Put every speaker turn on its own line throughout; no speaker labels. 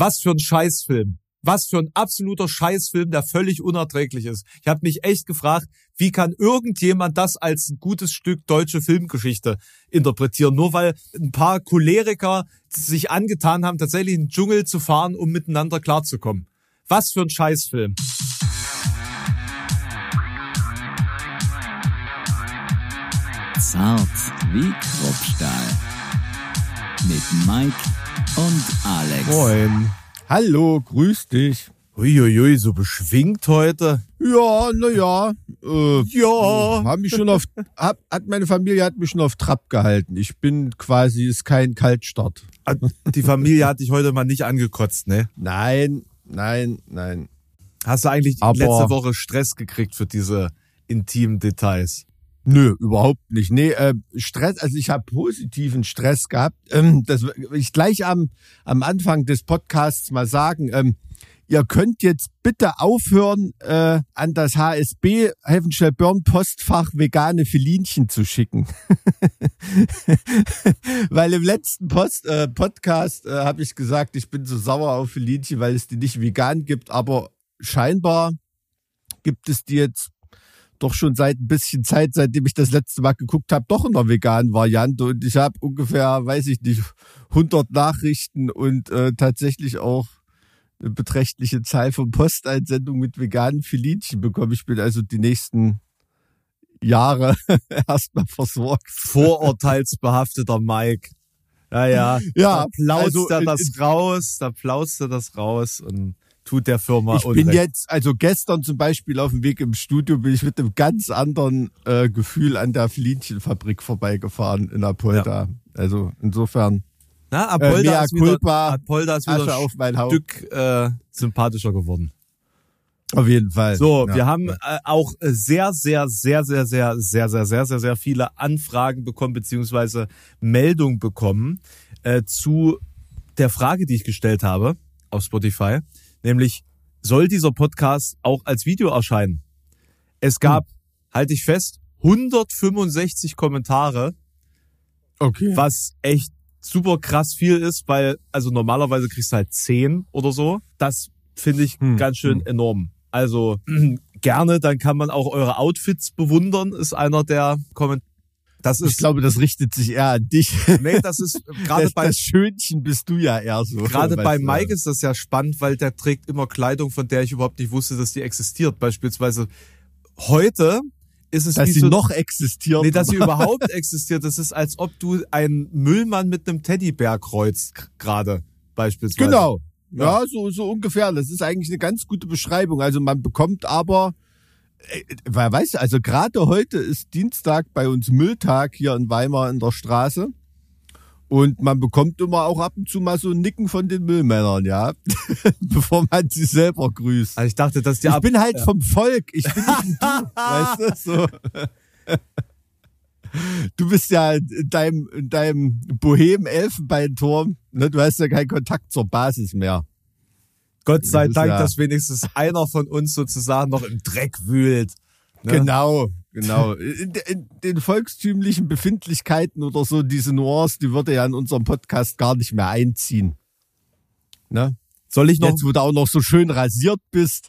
Was für ein Scheißfilm. Was für ein absoluter Scheißfilm, der völlig unerträglich ist. Ich habe mich echt gefragt, wie kann irgendjemand das als ein gutes Stück deutsche Filmgeschichte interpretieren? Nur weil ein paar Choleriker sich angetan haben, tatsächlich in den Dschungel zu fahren, um miteinander klarzukommen. Was für ein Scheißfilm.
Zart wie Kruppstahl. Mit Mike und Alex.
Moin. Hallo, grüß dich.
Uiuiui, so beschwingt heute.
Ja, na ja. Äh,
Ja.
Haben mich schon auf, hab, hat meine Familie hat mich schon auf Trab gehalten. Ich bin quasi, ist kein Kaltstart.
Die Familie hat dich heute mal nicht angekotzt, ne?
Nein, nein, nein.
Hast du eigentlich
Aber-
letzte Woche Stress gekriegt für diese intimen Details?
Nö, überhaupt nicht. Nee, äh, Stress, also ich habe positiven Stress gehabt. Ähm, das will ich gleich am, am Anfang des Podcasts mal sagen. Ähm, ihr könnt jetzt bitte aufhören, äh, an das HSB Helfenstell Börn Postfach vegane Filinchen zu schicken. weil im letzten Post, äh, Podcast äh, habe ich gesagt, ich bin so sauer auf Filinchen, weil es die nicht vegan gibt, aber scheinbar gibt es die jetzt doch schon seit ein bisschen Zeit, seitdem ich das letzte Mal geguckt habe, doch in der veganen Variante. Und ich habe ungefähr, weiß ich nicht, 100 Nachrichten und äh, tatsächlich auch eine beträchtliche Zahl von Posteinsendungen mit veganen Filinchen bekommen. Ich bin also die nächsten Jahre erstmal versorgt.
Vorurteilsbehafteter Mike. Ja, ja.
Ja,
da plaust
also
er das
in-
raus, da plaust er das raus und tut der Firma
Ich bin jetzt, also gestern zum Beispiel auf dem Weg im Studio, bin ich mit einem ganz anderen äh, Gefühl an der Filinchenfabrik vorbeigefahren in Apolda. Also insofern
Na,
äh,
Apolda,
mea
ist wieder,
culpa,
Apolda ist wieder
auf mein
ein
Haupt.
Stück äh, sympathischer geworden.
Auf jeden Fall.
So,
Ja.
wir haben äh, auch sehr, sehr, sehr, sehr, sehr, sehr, sehr, sehr, sehr, sehr viele Anfragen bekommen, beziehungsweise Meldungen bekommen äh, zu der Frage, die ich gestellt habe auf Spotify, nämlich, soll dieser Podcast auch als Video erscheinen? Es gab, halte ich fest, 165 Kommentare,
Okay.
was echt super krass viel ist, weil, also normalerweise kriegst du halt 10 oder so. Das finde ich
Hm,
ganz schön
hm.
enorm. Also gerne, dann kann man auch eure Outfits bewundern, ist einer der Kommentare. Das
Ich
ist,
glaube, das richtet sich eher an dich.
nee, das ist gerade bei,
das Schönchen bist du ja eher so.
gerade bei
du.
Mike ist das ja spannend, weil der trägt immer Kleidung, von der ich überhaupt nicht wusste, dass die existiert. Beispielsweise heute ist es
Dass
wie
sie
so,
noch existiert.
Nee, dass sie überhaupt existiert. Das ist, als ob du einen Müllmann mit einem Teddybär kreuzt, gerade beispielsweise.
Genau.
Ja.
Ja, so, so ungefähr. Das ist eigentlich eine ganz gute Beschreibung. Also man bekommt aber, weißt du, also gerade heute ist Dienstag bei uns Mülltag hier in Weimar in der Straße. Und man bekommt immer auch ab und zu mal so ein Nicken von den Müllmännern, ja. Bevor man sie selber grüßt.
Also ich dachte, dass die
Ich bin halt vom Volk. Ich bin nicht ein du, weißt du? So. Du bist ja in deinem, in deinem Bohem-Elfenbeinturm. Ne? Du hast ja keinen Kontakt zur Basis mehr.
Gott sei
Das
Dank,
ja-
dass wenigstens einer von uns sozusagen noch im Dreck wühlt. Ne?
Genau, genau. In, in den volkstümlichen Befindlichkeiten oder so, diese Nuance, die würde ja in unserem Podcast gar nicht mehr einziehen. Ne?
Soll ich noch,
Jetzt, wo du auch noch so schön rasiert bist,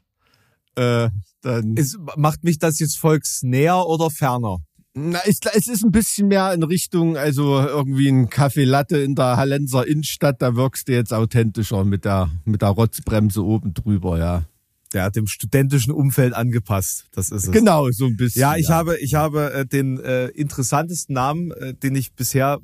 äh, dann.
ist, macht mich das jetzt volksnäher oder ferner?
Na, es, es ist ein bisschen mehr in Richtung, also irgendwie ein Kaffee Latte in der Hallenser Innenstadt, da wirkst du jetzt authentischer mit der, mit der Rotzbremse oben drüber, ja.
Der hat dem studentischen Umfeld angepasst. Das ist es.
Genau, so ein bisschen.
Ja, ich habe, ich habe äh, den äh, interessantesten Namen, äh, den ich bisher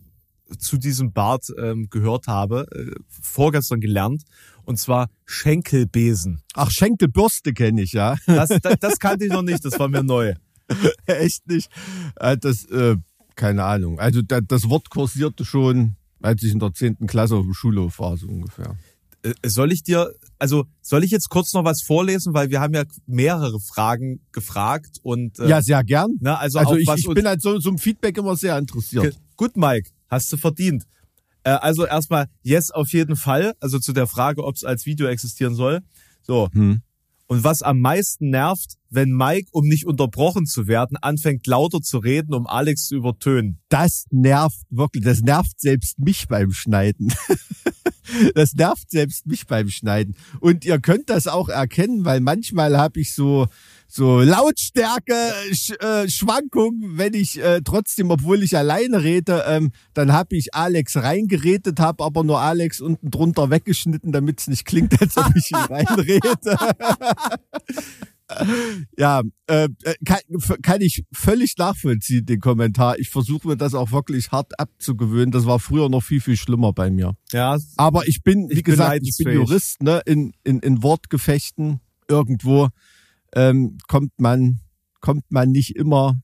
zu diesem Bart ähm, gehört habe, äh, vorgestern gelernt. Und zwar Schenkelbesen.
Ach, Schenkelbürste kenne ich, ja.
Das, das, das kannte ich noch nicht, das war mir neu.
Echt nicht. Äh, Das, äh, keine Ahnung. Also da, das Wort kursierte schon, als ich in der zehnten Klasse auf dem Schulhof war, so ungefähr.
Äh, Soll ich dir, also soll ich jetzt kurz noch was vorlesen, weil wir haben ja mehrere Fragen gefragt und äh,
Ja, sehr gern.
ne, also,
Also ich, ich bin halt so, so ein Feedback immer sehr interessiert.
Gut, Mike, hast du verdient. Äh, also erstmal, yes, auf jeden Fall. Also zu der Frage, ob es als Video existieren soll. So.
Hm.
Und was am meisten nervt, wenn Mike, um nicht unterbrochen zu werden, anfängt lauter zu reden, um Alex zu übertönen.
Das nervt wirklich, das nervt selbst mich beim Schneiden. das nervt selbst mich beim Schneiden. Und ihr könnt das auch erkennen, weil manchmal habe ich so so Lautstärke Sch äh, Schwankungen, wenn ich äh, trotzdem, obwohl ich alleine rede, ähm, dann habe ich Alex reingeredet, habe aber nur Alex unten drunter weggeschnitten, damit es nicht klingt, als ob ich ihn reinrede. ja, äh, kann, kann ich völlig nachvollziehen, den Kommentar. Ich versuche mir das auch wirklich hart abzugewöhnen. Das war früher noch viel, viel schlimmer bei mir.
Ja.
Aber ich bin, wie
Ich bin
gesagt, ich bin. Jurist, ne, in, in, in Wortgefechten irgendwo ähm, kommt man, kommt man nicht immer,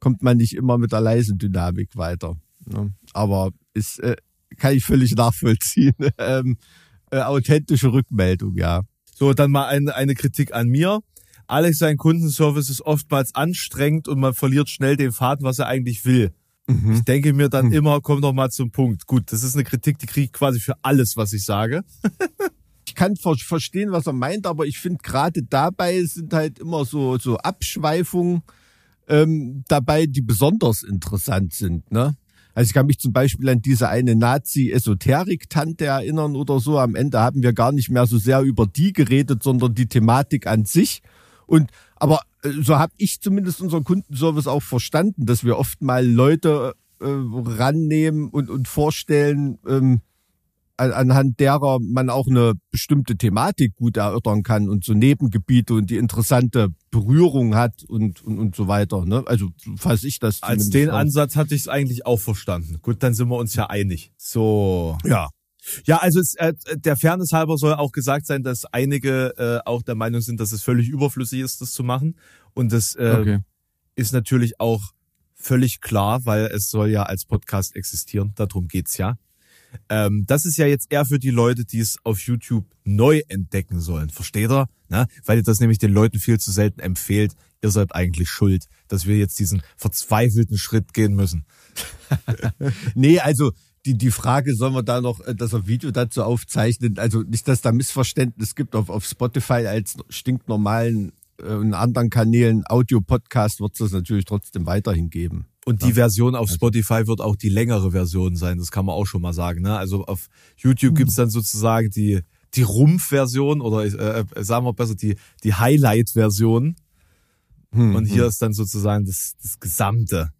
kommt man nicht immer mit der leisen Dynamik weiter. Ne? Aber ist, äh, kann ich völlig nachvollziehen. ähm, äh, authentische Rückmeldung, ja.
So, dann mal eine, eine Kritik an mir. Alex, sein Kundenservice ist oftmals anstrengend und man verliert schnell den Faden, was er eigentlich will. Ich denke mir dann
Hm.
immer, komm doch mal zum Punkt. Gut, das ist eine Kritik, die kriege ich quasi für alles, was ich sage.
ich kann ver verstehen, was er meint, aber ich finde gerade dabei sind halt immer so, so Abschweifungen ähm, dabei, die besonders interessant sind. Ne? Also ich kann mich zum Beispiel an diese eine Nazi-Esoterik-Tante erinnern oder so. Am Ende haben wir gar nicht mehr so sehr über die geredet, sondern die Thematik an sich. Und aber äh, so habe ich zumindest unseren Kundenservice auch verstanden, dass wir oft mal Leute äh, rannehmen und, und vorstellen, ähm, an- anhand derer man auch eine bestimmte Thematik gut erörtern kann und so Nebengebiete und die interessante Berührung hat und, und, und so weiter. Ne? Also so fasse ich das
Als den
auf.
Ansatz hatte ich es eigentlich auch verstanden. Gut, dann sind wir uns ja einig. So.
Ja.
Ja, also es, äh, der Fairness halber soll auch gesagt sein, dass einige äh, auch der Meinung sind, dass es völlig überflüssig ist, das zu machen. Und das äh,
Okay.
ist natürlich auch völlig klar, weil es soll ja als Podcast existieren. Darum geht's ja. Ähm, das ist ja jetzt eher für die Leute, die es auf YouTube neu entdecken sollen. Versteht ihr? Na, weil ihr das nämlich den Leuten viel zu selten empfehlt. Ihr seid eigentlich schuld, dass wir jetzt diesen verzweifelten Schritt gehen müssen.
Nee, also die, die Frage, sollen wir da noch äh, das auf Video dazu aufzeichnen? Also nicht, dass da Missverständnis gibt auf, auf Spotify als stinknormalen äh, und anderen Kanälen Audio-Podcast wird es das natürlich trotzdem weiterhin geben.
Und die Version auf Spotify wird auch die längere Version sein, das kann man auch schon mal sagen. Ne? Also auf YouTube gibt's dann sozusagen die, die Rumpf-Version oder äh, äh, sagen wir besser die, die Highlight-Version.
Hm,
Und hier ist dann sozusagen das, das gesamte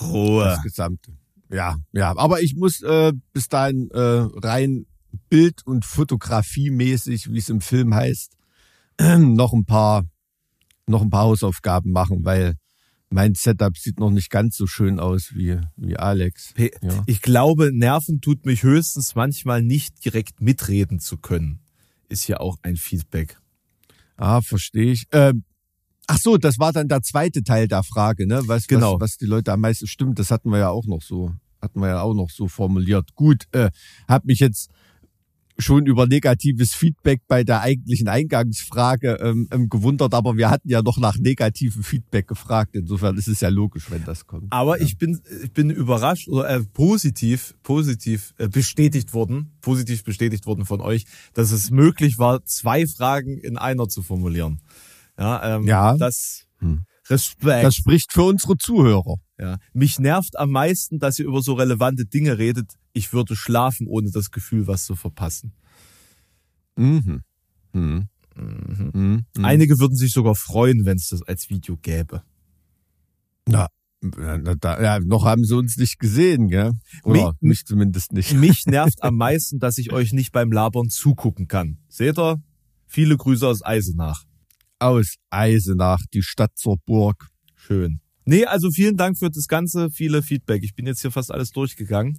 Ruhe.
das Gesamte. Ja, ja. Aber ich muss äh, bis dahin äh, rein Bild- und Fotografiemäßig, wie es im Film heißt, noch ein paar noch ein paar Hausaufgaben machen, weil mein Setup sieht noch nicht ganz so schön aus wie wie Alex. Ja.
Ich glaube, Nerven tut mich höchstens manchmal nicht direkt mitreden zu können. Ist ja auch ein Feedback.
Ah, verstehe ich. Ähm, ach so, das war dann der zweite Teil der Frage, ne? Was,
Genau.
was, was die Leute am meisten stimmt, das hatten wir ja auch noch so, hatten wir ja auch noch so formuliert. Gut, äh, hab mich jetzt schon über negatives Feedback bei der eigentlichen Eingangsfrage ähm, ähm, gewundert, aber wir hatten ja noch nach negativem Feedback gefragt. Insofern ist es ja logisch, wenn das kommt.
Aber ich bin, ich bin überrascht oder äh, positiv, positiv äh, bestätigt worden, positiv bestätigt worden von euch, dass es möglich war, zwei Fragen in einer zu formulieren. Ja, ähm,
Ja.
das
Hm.
Respekt.
Das spricht für unsere Zuhörer.
ja. Mich nervt am meisten, dass ihr über so relevante Dinge redet. Ich würde schlafen, ohne das Gefühl, was zu verpassen.
Mhm. Mhm. Mhm. Mhm.
Einige würden sich sogar freuen, wenn es das als Video gäbe.
Na, na, da, ja, noch haben sie uns nicht gesehen, gell? Oder
Mi-
mich zumindest nicht.
Mich nervt am meisten, dass ich euch nicht beim Labern zugucken kann. Seht ihr? Viele Grüße aus Eisenach.
Aus Eisenach, die Stadt zur Burg.
Schön. Nee, also vielen Dank für das ganze viele Feedback. Ich bin jetzt hier fast alles durchgegangen.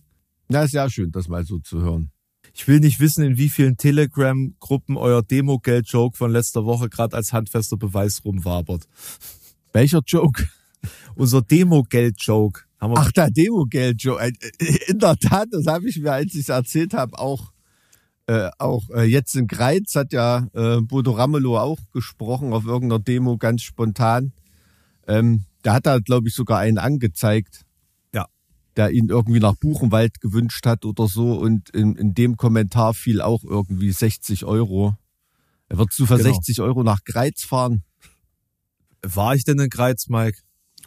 Ja, ist ja schön, das mal so zu hören.
Ich will nicht wissen, in wie vielen Telegram-Gruppen euer Demo-Geld-Joke von letzter Woche gerade als handfester Beweis rumwabert.
Welcher Joke?
Unser Demo-Geld-Joke
Ach, der Demo-Geld-Joke. Äh, In der Tat, das habe ich mir, als ich es erzählt habe, auch äh, auch äh, jetzt in Greiz hat ja äh, Bodo Ramelow auch gesprochen auf irgendeiner Demo ganz spontan. Ähm, der hat da, glaube ich, sogar einen angezeigt.
Ja.
Der ihn irgendwie nach Buchenwald gewünscht hat oder so. Und in, in dem Kommentar fiel auch irgendwie 60 Euro. Er wird du für
Genau.
60 Euro nach Greiz fahren?
War ich denn in Greiz, Mike?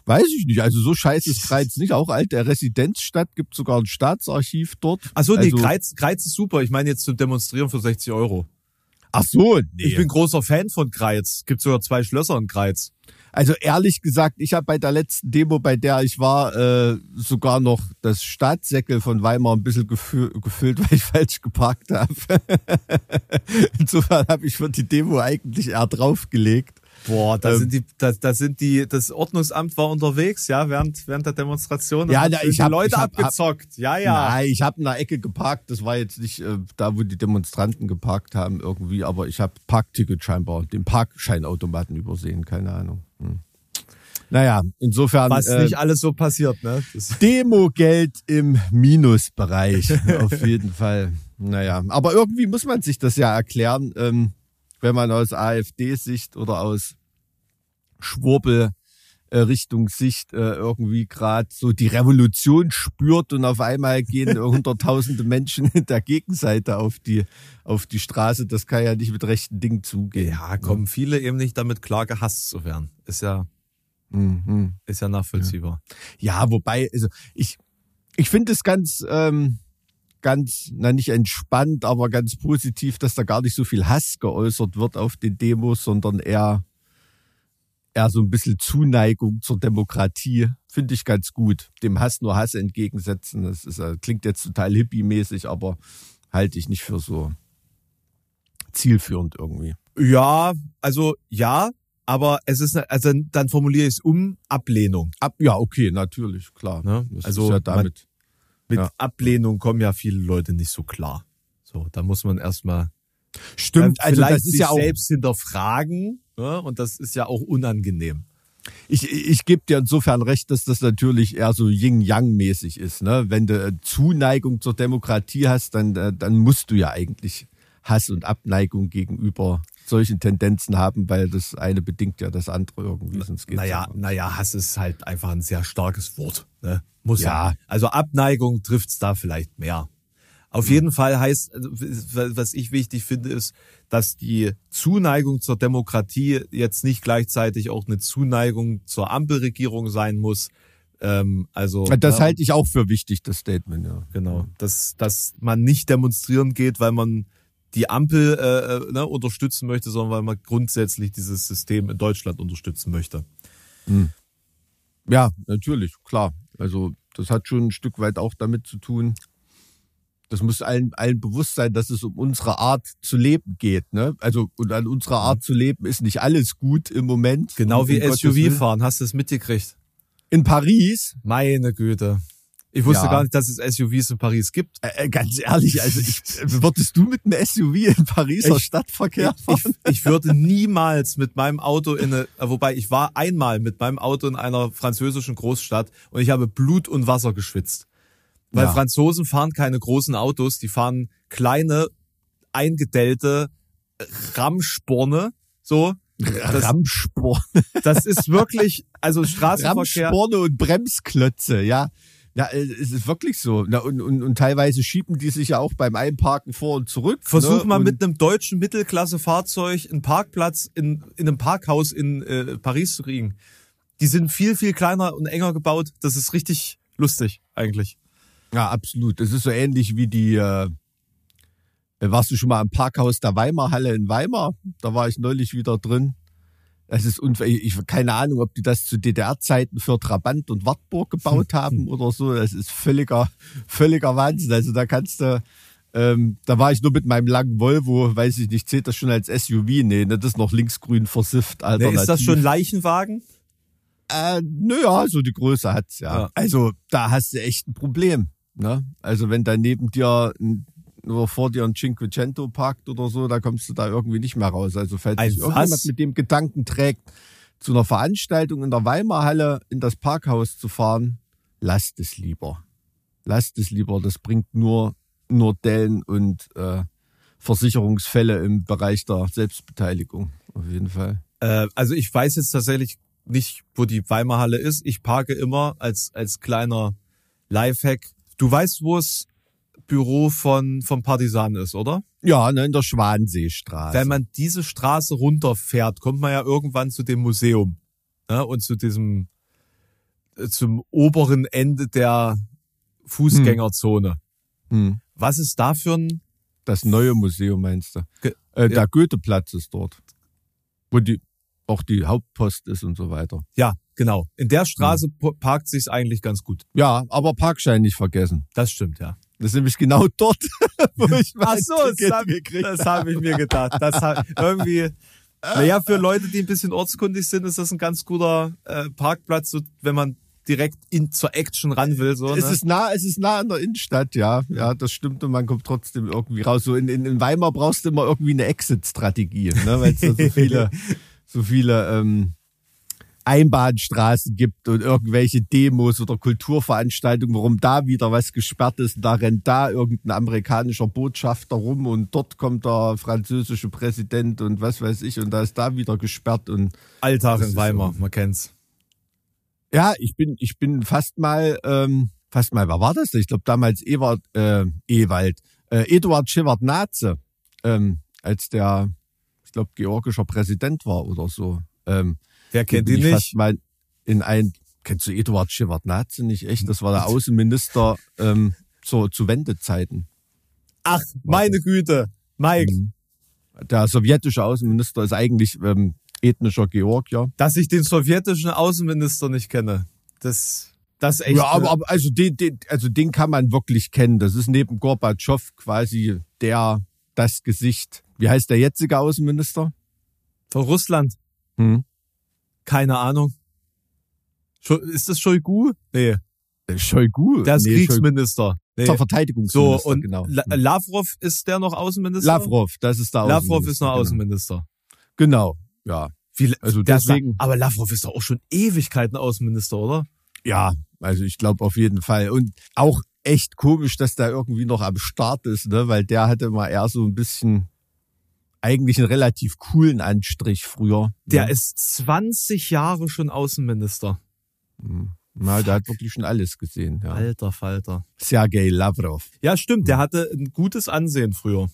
Weiß ich nicht. Also so scheiße ist Greiz nicht. Auch alte Residenzstadt gibt sogar ein Staatsarchiv dort.
Ach so, nee,
Also-
Greiz, Greiz ist super. Ich meine jetzt zum Demonstrieren für 60 Euro.
Ach so, nee.
Ich bin großer Fan von Greiz. Gibt sogar zwei Schlösser in Greiz.
Also ehrlich gesagt, ich habe bei der letzten Demo, bei der ich war, äh, sogar noch das Staatssäckel von Weimar ein bisschen gefü gefüllt, weil ich falsch geparkt habe. Insofern habe ich für die Demo eigentlich eher draufgelegt.
Boah, da
Ähm.
sind die, da, da sind die, das Ordnungsamt war unterwegs, ja, während, während der Demonstration.
Ja,
hat
ich
die
hab-
Leute
ich hab- hab-
abgezockt. ja, ja.
Nein, ich habe in der Ecke geparkt. Das war jetzt nicht äh, da, wo die Demonstranten geparkt haben irgendwie, aber ich habe Parkticket scheinbar, den Parkscheinautomaten übersehen, keine Ahnung. Hm. Naja, insofern
Was
äh,
nicht alles so passiert, ne? Das,
Demo-Geld im Minusbereich, auf jeden Fall. Naja, aber irgendwie muss man sich das ja erklären, ähm, wenn man aus AfD-Sicht oder aus Schwurbel äh, Richtungssicht äh, irgendwie gerade so die Revolution spürt und auf einmal gehen hunderttausende Menschen in der Gegenseite auf die auf die Straße. Das kann ja nicht mit rechten Dingen zugehen.
ja, kommen viele eben nicht damit klar, gehasst zu werden. Ist ja,
Mhm.
ist ja nachvollziehbar.
Ja, wobei, also ich, ich finde es ganz, ähm, ganz, na nicht entspannt, aber ganz positiv, dass da gar nicht so viel Hass geäußert wird auf den Demos, sondern eher, eher so ein bisschen Zuneigung zur Demokratie. Finde ich ganz gut. Dem Hass nur Hass entgegensetzen. Das ist, äh, klingt jetzt total hippie-mäßig, aber halte ich nicht für so zielführend irgendwie.
Ja, also ja, aber es ist, also dann formuliere ich es um Ablehnung.
Ab, ja, okay, natürlich, klar.
Ne? Also
ja damit.
Mit
Ja.
Ablehnung kommen ja viele Leute nicht so klar. So, da muss man erstmal
Stimmt, also
vielleicht
das ist ja auch.
selbst hinterfragen. Ne? Und das ist ja auch unangenehm.
Ich, ich gebe dir insofern recht, dass das natürlich eher so Yin-Yang-mäßig ist. Ne? Wenn du äh, Zuneigung zur Demokratie hast, dann, äh, dann musst du ja eigentlich Hass und Abneigung gegenüber solchen Tendenzen haben, weil das eine bedingt ja das andere irgendwie. Sonst geht's
Naja,
ja.
naja, Hass ist halt einfach ein sehr starkes Wort. Ne? Muss ja.
Ja.
Also Abneigung trifft's da vielleicht mehr. Auf jeden Fall heißt, also, was ich wichtig finde, ist, dass die Zuneigung zur Demokratie jetzt nicht gleichzeitig auch eine Zuneigung zur Ampelregierung sein muss. Ähm, also
Das
ne,
halte ich auch für wichtig, das Statement, ja.
Genau, dass, dass man nicht demonstrieren geht, weil man die Ampel äh, äh, ne, unterstützen möchte, sondern weil man grundsätzlich dieses System in Deutschland unterstützen möchte.
Ja, natürlich, klar. Also das hat schon ein Stück weit auch damit zu tun. Das muss allen, allen bewusst sein, dass es um unsere Art zu leben geht. Ne? Also und an unserer Art zu leben ist nicht alles gut im Moment.
Genau wie SUV fahren, hast du es mitgekriegt?
In Paris,
Meine Güte. Ich wusste
Ja.
gar nicht, dass es SUVs in Paris gibt.
äh, äh, ganz ehrlich, also ich, würdest du mit einem SUV in Pariser
Ich-
Stadtverkehr
Ich,
fahren?
ich würde niemals mit meinem Auto in eine, äh, wobei ich war einmal mit meinem Auto in einer französischen Großstadt und ich habe Blut und Wasser geschwitzt. Weil
Ja.
Franzosen fahren keine großen Autos, die fahren kleine, eingedellte Ramsporne, so. Das,
Ramsporn,
das ist wirklich, also Straßenverkehr.
Ramsporne und Bremsklötze, ja. Ja, äh, es ist wirklich so. Na, und, und, und teilweise schieben die sich ja auch beim Einparken vor und zurück.
Versuch
ne?
mal
und,
mit einem deutschen Mittelklasse-Fahrzeug einen Parkplatz in, in einem Parkhaus in äh, Paris zu kriegen. Die sind viel, viel kleiner und enger gebaut. Das ist richtig lustig, eigentlich.
Ja, absolut. Das ist so ähnlich wie die. Äh, warst du schon mal im Parkhaus der Weimarhalle in Weimar? Da war ich neulich wieder drin. Es ist unfair. Ich keine Ahnung, ob die das zu DDR-Zeiten für Trabant und Wartburg gebaut haben oder so. Das ist völliger, völliger Wahnsinn. Also da kannst du. Ähm, da war ich nur mit meinem langen Volvo, weiß ich nicht, zählt das schon als SUV? Nee, ne, das ist noch linksgrün versifft. Alternativ.
ist das schon Leichenwagen?
Äh, naja, so die Größe hat's ja.
Ja.
Also da hast du echt ein Problem. Ne? Also wenn da neben dir ein, oder vor dir ein Cinquecento parkt oder so, da kommst du da irgendwie nicht mehr raus. Also falls
Ein
sich irgendjemand
was?
mit dem Gedanken trägt, zu einer Veranstaltung in der Weimarhalle in das Parkhaus zu fahren, lasst es lieber. Lasst es lieber. Das bringt nur, nur Dellen und äh, Versicherungsfälle im Bereich der Selbstbeteiligung. Auf jeden Fall.
Äh, also ich weiß jetzt tatsächlich nicht, wo die Weimarhalle ist. Ich parke immer als, als kleiner Lifehack. Du weißt, wo es Büro von, vom Partisan ist, oder?
Ja, ne, in der Schwanseestraße.
Wenn man diese Straße runterfährt, kommt man ja irgendwann zu dem Museum. ne? und zu diesem, äh, zum oberen Ende der Fußgängerzone.
Hm.
Was ist da für ein,
Das neue Museum meinst du?
Ge-
Äh, der
ja.
Goetheplatz ist dort. Wo die, auch die Hauptpost ist und so weiter.
ja, genau. In der Straße po- parkt sich's eigentlich ganz gut.
Ja, aber Parkschein nicht vergessen.
Das stimmt, ja.
Das ist nämlich genau dort, wo ich mein
Ach so, das
Ticket
habe
gekriegt
das hab ich mir gedacht. Das hab, irgendwie, naja, für Leute, die ein bisschen ortskundig sind, ist das ein ganz guter äh, Parkplatz, so, wenn man direkt in, zur Action ran will. So,
Es
ne?
ist nah, es ist nah an der Innenstadt, ja. Ja, das stimmt und man kommt trotzdem irgendwie raus. So in, in, in Weimar brauchst du immer irgendwie eine Exit-Strategie, ne? weil es da so viele, so viele ähm, Einbahnstraßen gibt und irgendwelche Demos oder Kulturveranstaltungen, warum da wieder was gesperrt ist. Und da rennt da irgendein amerikanischer Botschafter rum und dort kommt der französische Präsident und was weiß ich und da ist da wieder gesperrt und
Alltag in Weimar, man kennt's.
Ja, ich bin, ich bin fast mal, ähm, fast mal, wer war das? Ich glaube damals Ewald, äh, Ewald, äh, Eduard Shevardnadze, ähm, als der, ich glaube, georgischer Präsident war oder so. Ähm,
Wer kennt ihn
ich
nicht?
Mal in ein, kennst du Eduard Shevardnadze nicht echt? Das war der Außenminister ähm, zu, zu Wendezeiten.
Ach, meine Güte. Mike,
Mhm. Der sowjetische Außenminister ist eigentlich ähm, ethnischer Georgier.
dass ich den sowjetischen Außenminister nicht kenne. Das, das ist echt.
ja, aber, aber also den, den, also den kann man wirklich kennen. Das ist neben Gorbatschow quasi der, das Gesicht. Wie heißt der jetzige Außenminister?
von Russland.
Hm?
Keine Ahnung. Ist das Shoigu? Nee,
Shoigu.
der ist
Nee,
Kriegsminister. Nee. So,
Verteidigungsminister,
und
genau.
La Lavrov ist der noch Außenminister?
Lavrov, das ist der Außenminister.
Lavrov ist noch
genau.
Außenminister.
Genau, ja.
Wie,
Also deswegen-
da, aber Lavrov ist doch auch schon Ewigkeiten Außenminister, oder?
Ja, also ich glaube auf jeden Fall. Und auch echt komisch, dass der irgendwie noch am Start ist, ne? weil der hatte mal eher so ein bisschen eigentlich einen relativ coolen Anstrich früher.
Der
ne?
ist 20 Jahre schon Außenminister.
Hm. Ja, der hat wirklich schon alles gesehen. Ja.
Alter Falter.
Sergei Lavrov.
Ja, stimmt, der hatte ein gutes Ansehen früher.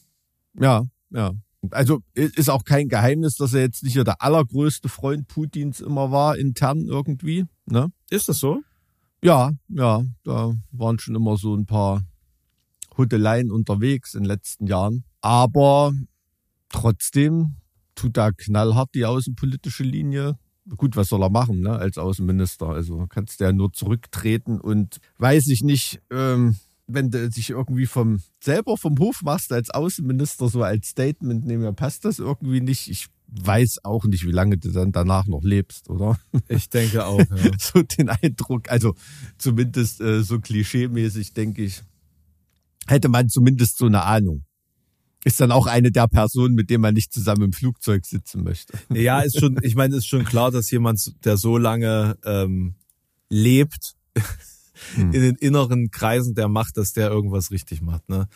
Ja, ja. Also ist auch kein Geheimnis, dass er jetzt nicht der allergrößte Freund Putins immer war, intern irgendwie. Ne?
Ist das so?
Ja, ja, da waren schon immer so ein paar Huddeleien unterwegs in den letzten Jahren. Aber trotzdem tut da knallhart die außenpolitische Linie. Gut, was soll er machen, ne, als Außenminister? Also kannst du ja nur zurücktreten und weiß ich nicht, ähm, wenn du dich irgendwie vom selber vom Hof machst als Außenminister, so als Statement nehmen, ja, passt das irgendwie nicht. Ich weiß auch nicht, wie lange du dann danach noch lebst, oder?
Ich denke auch, ja.
so den Eindruck, also zumindest äh, so klischeemäßig, denke ich, hätte man zumindest so eine Ahnung. Ist dann auch eine der Personen, mit denen man nicht zusammen im Flugzeug sitzen möchte.
Ja, ist schon, ich meine, ist schon klar, dass jemand, der so lange ähm, lebt,
Hm.
in den inneren Kreisen der Macht, dass der irgendwas richtig macht, ne?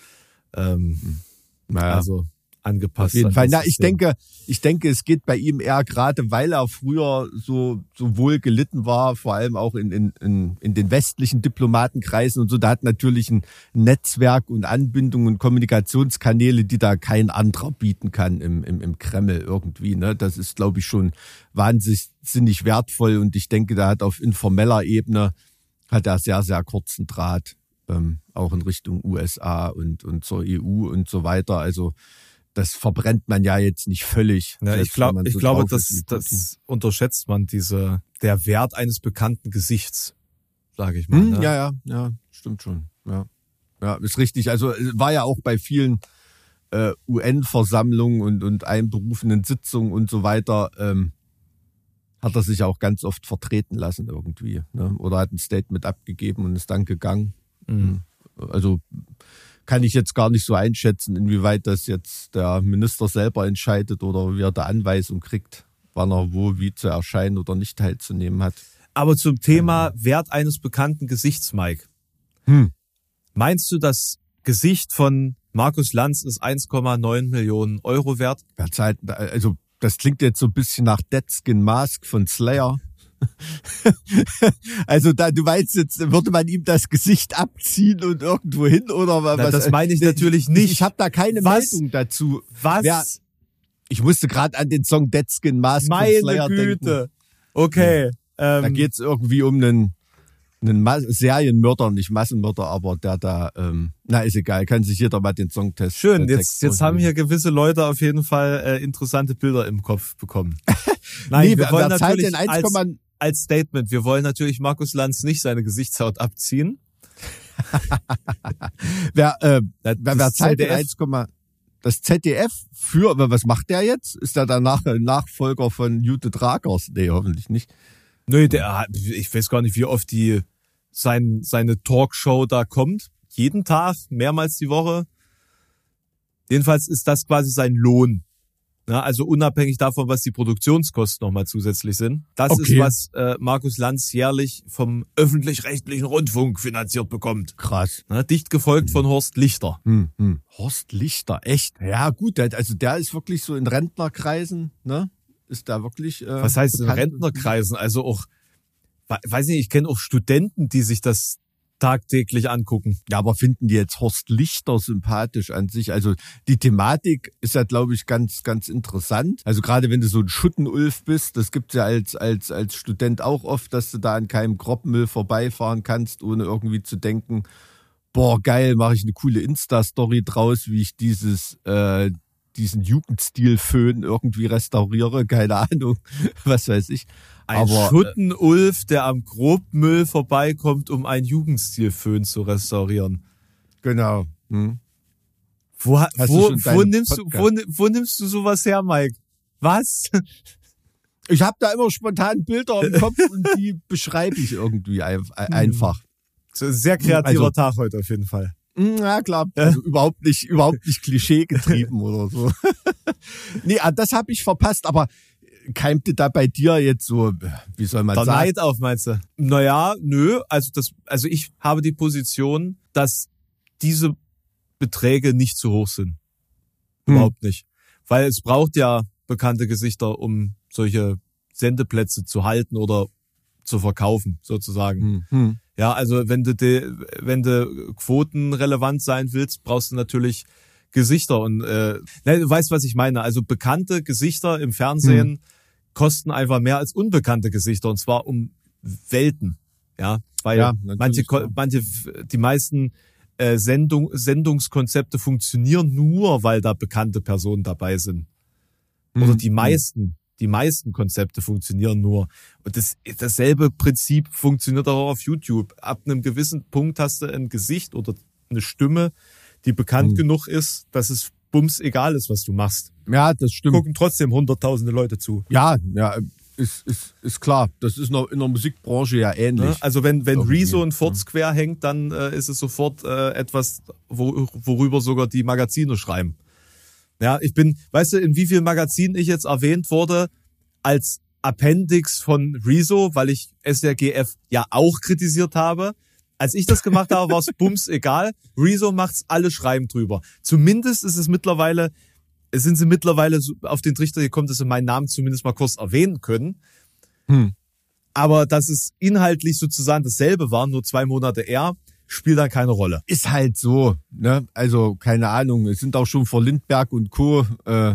Ähm,
Naja,
Also angepasst.
auf jeden Fall. Na, ich
System.
denke, ich denke, es geht bei ihm eher gerade, weil er früher so, so wohl gelitten war, vor allem auch in, in, in, in den westlichen Diplomatenkreisen und so. Da hat natürlich ein Netzwerk und Anbindung und Kommunikationskanäle, die da kein anderer bieten kann im, im, im Kreml irgendwie. Ne? Das ist, glaube ich, schon wahnsinnig wertvoll und ich denke, da hat auf informeller Ebene hat er sehr, sehr kurzen Draht, ähm, auch in Richtung USA und, und zur EU und so weiter. Also das verbrennt man ja jetzt nicht völlig.
Ja, ich glaube,
wenn man
ich
so
glaube, das, das unterschätzt man diese, der Wert eines bekannten Gesichts, sage ich mal.
Hm,
ne?
Ja, ja, ja, stimmt schon. Ja. ja, ist richtig. Also äh, war ja auch bei vielen äh, UN-Versammlungen und, und einberufenen Sitzungen und so weiter, ähm, hat er sich auch ganz oft vertreten lassen irgendwie. Ne? Oder hat ein Statement abgegeben und ist dann gegangen.
Mhm.
Also kann ich jetzt gar nicht so einschätzen, inwieweit das jetzt der Minister selber entscheidet oder wie er da Anweisung kriegt, wann er wo wie zu erscheinen oder nicht teilzunehmen hat.
Aber zum Thema Wert eines bekannten Gesichts, Mike.
Hm.
Meinst du, das Gesicht von Markus Lanz ist 1,9 Millionen Euro wert?
Wer zahlt, also das klingt jetzt so ein bisschen nach Dead Skin Mask von Slayer. also da, du meinst jetzt, würde man ihm das Gesicht abziehen und irgendwo hin oder wa-
Na,
was?
das meine ich natürlich nicht.
Ich habe da keine
Was?
Meldung dazu.
Was?
Wer- Ich musste gerade an den Song Dead Skin Mask
Meine
Slayer
Güte.
denken.
Okay.
Da
Ähm,
geht's irgendwie um einen, einen Serienmörder, nicht Massenmörder, aber der da, ähm, na ist egal, kann sich jeder mal den Songtest.
schön.
äh,
Jetzt, jetzt haben hier gewisse Leute auf jeden Fall äh, interessante Bilder im Kopf bekommen. Nein,
nee,
wir
wer,
wollen
wer zahlt
natürlich
denn 1,
als, als Statement, wir wollen natürlich Markus Lanz nicht seine Gesichtshaut abziehen.
wer, äh,
Das
wer, wer zahlt
ZDF
1, das ZDF für, aber was macht der jetzt? Ist der danach ein Nachfolger von Jute Dragers? Nee, hoffentlich nicht.
Nö, der, hat- ich weiß gar nicht, wie oft die sein, seine Talkshow da kommt. Jeden Tag, mehrmals die Woche. Jedenfalls ist das quasi sein Lohn. Ja, also unabhängig davon, was die Produktionskosten nochmal zusätzlich sind. Das
Okay.
ist, was äh, Markus Lanz jährlich vom öffentlich-rechtlichen Rundfunk finanziert bekommt.
Krass.
Ne, dicht gefolgt von Horst Lichter.
Hm, hm. Horst Lichter, echt? Ja, gut, der, also der ist wirklich so in Rentnerkreisen, ne? Ist da wirklich. Äh,
Was heißt in
bekannt?
Rentnerkreisen? Also auch, we- weiß nicht, ich kenne auch Studenten, die sich das tagtäglich angucken.
Ja, aber finden die jetzt Horst Lichter sympathisch an sich? Also die Thematik ist ja, glaube ich, ganz, ganz interessant. Also gerade wenn du so ein Schuttenulf bist, das gibt's ja als, als, als Student auch oft, dass du da an keinem Kroppenmüll vorbeifahren kannst, ohne irgendwie zu denken, boah, geil, mache ich eine coole Insta-Story draus, wie ich dieses, äh, diesen Jugendstil-Föhn irgendwie restauriere, keine Ahnung, was weiß ich.
Ein
Aber, äh,
Schuttenulf, der am Grobmüll vorbeikommt, um einen Jugendstilföhn zu restaurieren.
Genau. Hm.
Wo, wo, wo, nimmst du, wo, wo nimmst du sowas her, Mike? Was?
Ich habe da immer spontan Bilder im Kopf und die beschreibe ich irgendwie ein- einfach.
So ein Sehr kreativer
Also-
Tag heute auf jeden Fall.
Hm, Ja, klar. Also überhaupt nicht, überhaupt nicht Klischee getrieben oder so. nee, ah, das habe ich verpasst, aber keimte da bei dir jetzt so, wie soll man
Der
sagen?
Neid auf, meinst du? Naja, nö. Also das, also ich habe die Position, dass diese Beträge nicht zu hoch sind.
Hm.
Überhaupt nicht. Weil es braucht ja bekannte Gesichter, um solche Sendeplätze zu halten oder zu verkaufen, sozusagen.
Hm, hm.
Ja, also wenn du, de, wenn du quotenrelevant sein willst, brauchst du natürlich Gesichter und äh, ne, du weißt, was ich meine. Also bekannte Gesichter im Fernsehen
Hm.
kosten einfach mehr als unbekannte Gesichter und zwar um Welten. Ja, weil
Ja,
manche,
ja.
manche, die meisten äh, Sendung, Sendungskonzepte funktionieren nur, weil da bekannte Personen dabei sind. Oder
Hm,
die meisten, die meisten Konzepte funktionieren nur. Und das, dasselbe Prinzip funktioniert auch auf YouTube. Ab einem gewissen Punkt hast du ein Gesicht oder eine Stimme, die bekannt
Hm.
genug ist, dass es bums egal ist, was du machst.
Ja, das stimmt.
Gucken trotzdem hunderttausende Leute zu.
Ja, ja, ist, ist, ist klar. Das ist noch in der Musikbranche ja ähnlich.
Ne? Also wenn, wenn
Irgendwie,
Rezo ein Furz quer hängt, dann äh, ist es sofort äh, etwas, wo, worüber sogar die Magazine schreiben. Ja, ich bin, weißt du, in wie vielen Magazinen ich jetzt erwähnt wurde als Appendix von Rezo, weil ich SRGF ja auch kritisiert habe. Als ich das gemacht habe, war es bums egal. Rezo macht's, alle schreiben drüber. Zumindest ist es mittlerweile, sind sie mittlerweile auf den Trichter gekommen, dass sie meinen Namen zumindest mal kurz erwähnen können.
Hm.
Aber dass es inhaltlich sozusagen dasselbe war, nur zwei Monate eher, spielt dann keine Rolle.
Ist halt so, ne? Also, keine Ahnung. Es sind auch schon vor Lindberg und Co. Äh,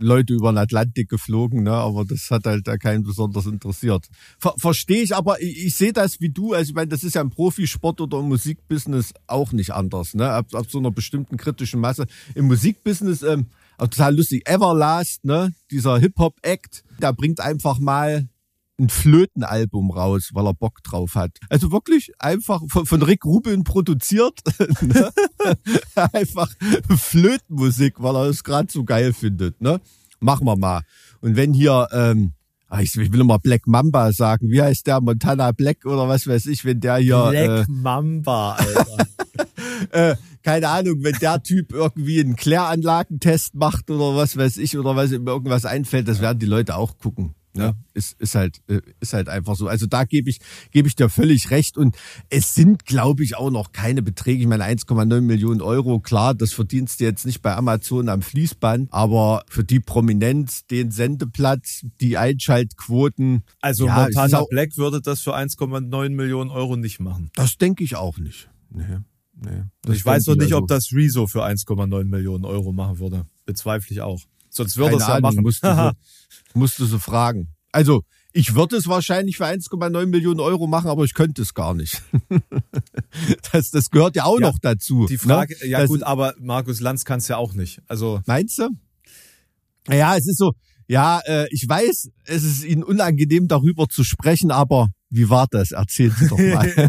Leute über den Atlantik geflogen, ne? Aber das hat halt da keinen besonders interessiert. Ver Verstehe ich, aber ich, ich sehe das wie du. Also, ich meine, das ist ja im Profisport oder im Musikbusiness auch nicht anders, ne? Ab, ab so einer bestimmten kritischen Masse. Im Musikbusiness, ähm, auch total lustig, Everlast, ne? Dieser Hip-Hop-Act, der bringt einfach mal ein Flötenalbum raus, weil er Bock drauf hat. Also wirklich einfach von, von Rick Rubin produziert. ne? einfach Flötenmusik, weil er es gerade so geil findet. Ne? Machen wir mal. Und wenn hier, ähm, ah, ich will immer Black Mamba sagen, wie heißt der Montana Black oder was weiß ich, wenn der hier,
Black Mamba, Alter.
äh, äh, keine Ahnung, wenn der Typ irgendwie einen Kläranlagentest macht oder was weiß ich oder was ihm irgendwas einfällt, das werden die Leute auch gucken. Ne? Ist, ist halt, äh, ist halt einfach so. Also da gebe ich, gebe ich dir völlig recht. Und es sind, glaube ich, auch noch keine Beträge. Ich meine, 1,9 Millionen Euro, klar, das verdienst du jetzt nicht bei Amazon am Fließband, aber für die Prominenz, den Sendeplatz, die Einschaltquoten,
Also
Ja,
Montana
auch-
Black würde das für 1,9 Millionen Euro nicht machen.
das denke ich auch nicht. Nee, nee.
Ich weiß noch nicht,
also-
ob das Rezo für 1,9 Millionen Euro machen würde. Bezweifle ich auch. Sonst würde es ja machen.
Musst du, so, musst du so fragen. Also, Ich würde es wahrscheinlich für 1,9 Millionen Euro machen, aber ich könnte es gar nicht. das, das gehört ja auch
Ja,
noch dazu.
Die Frage,
ne?
ja
das,
gut, aber Markus Lanz kann es ja auch nicht. Also
Meinst du? Ja, es ist so, ja, äh, ich weiß, es ist Ihnen unangenehm, darüber zu sprechen, aber wie war das? Erzählen Sie doch mal.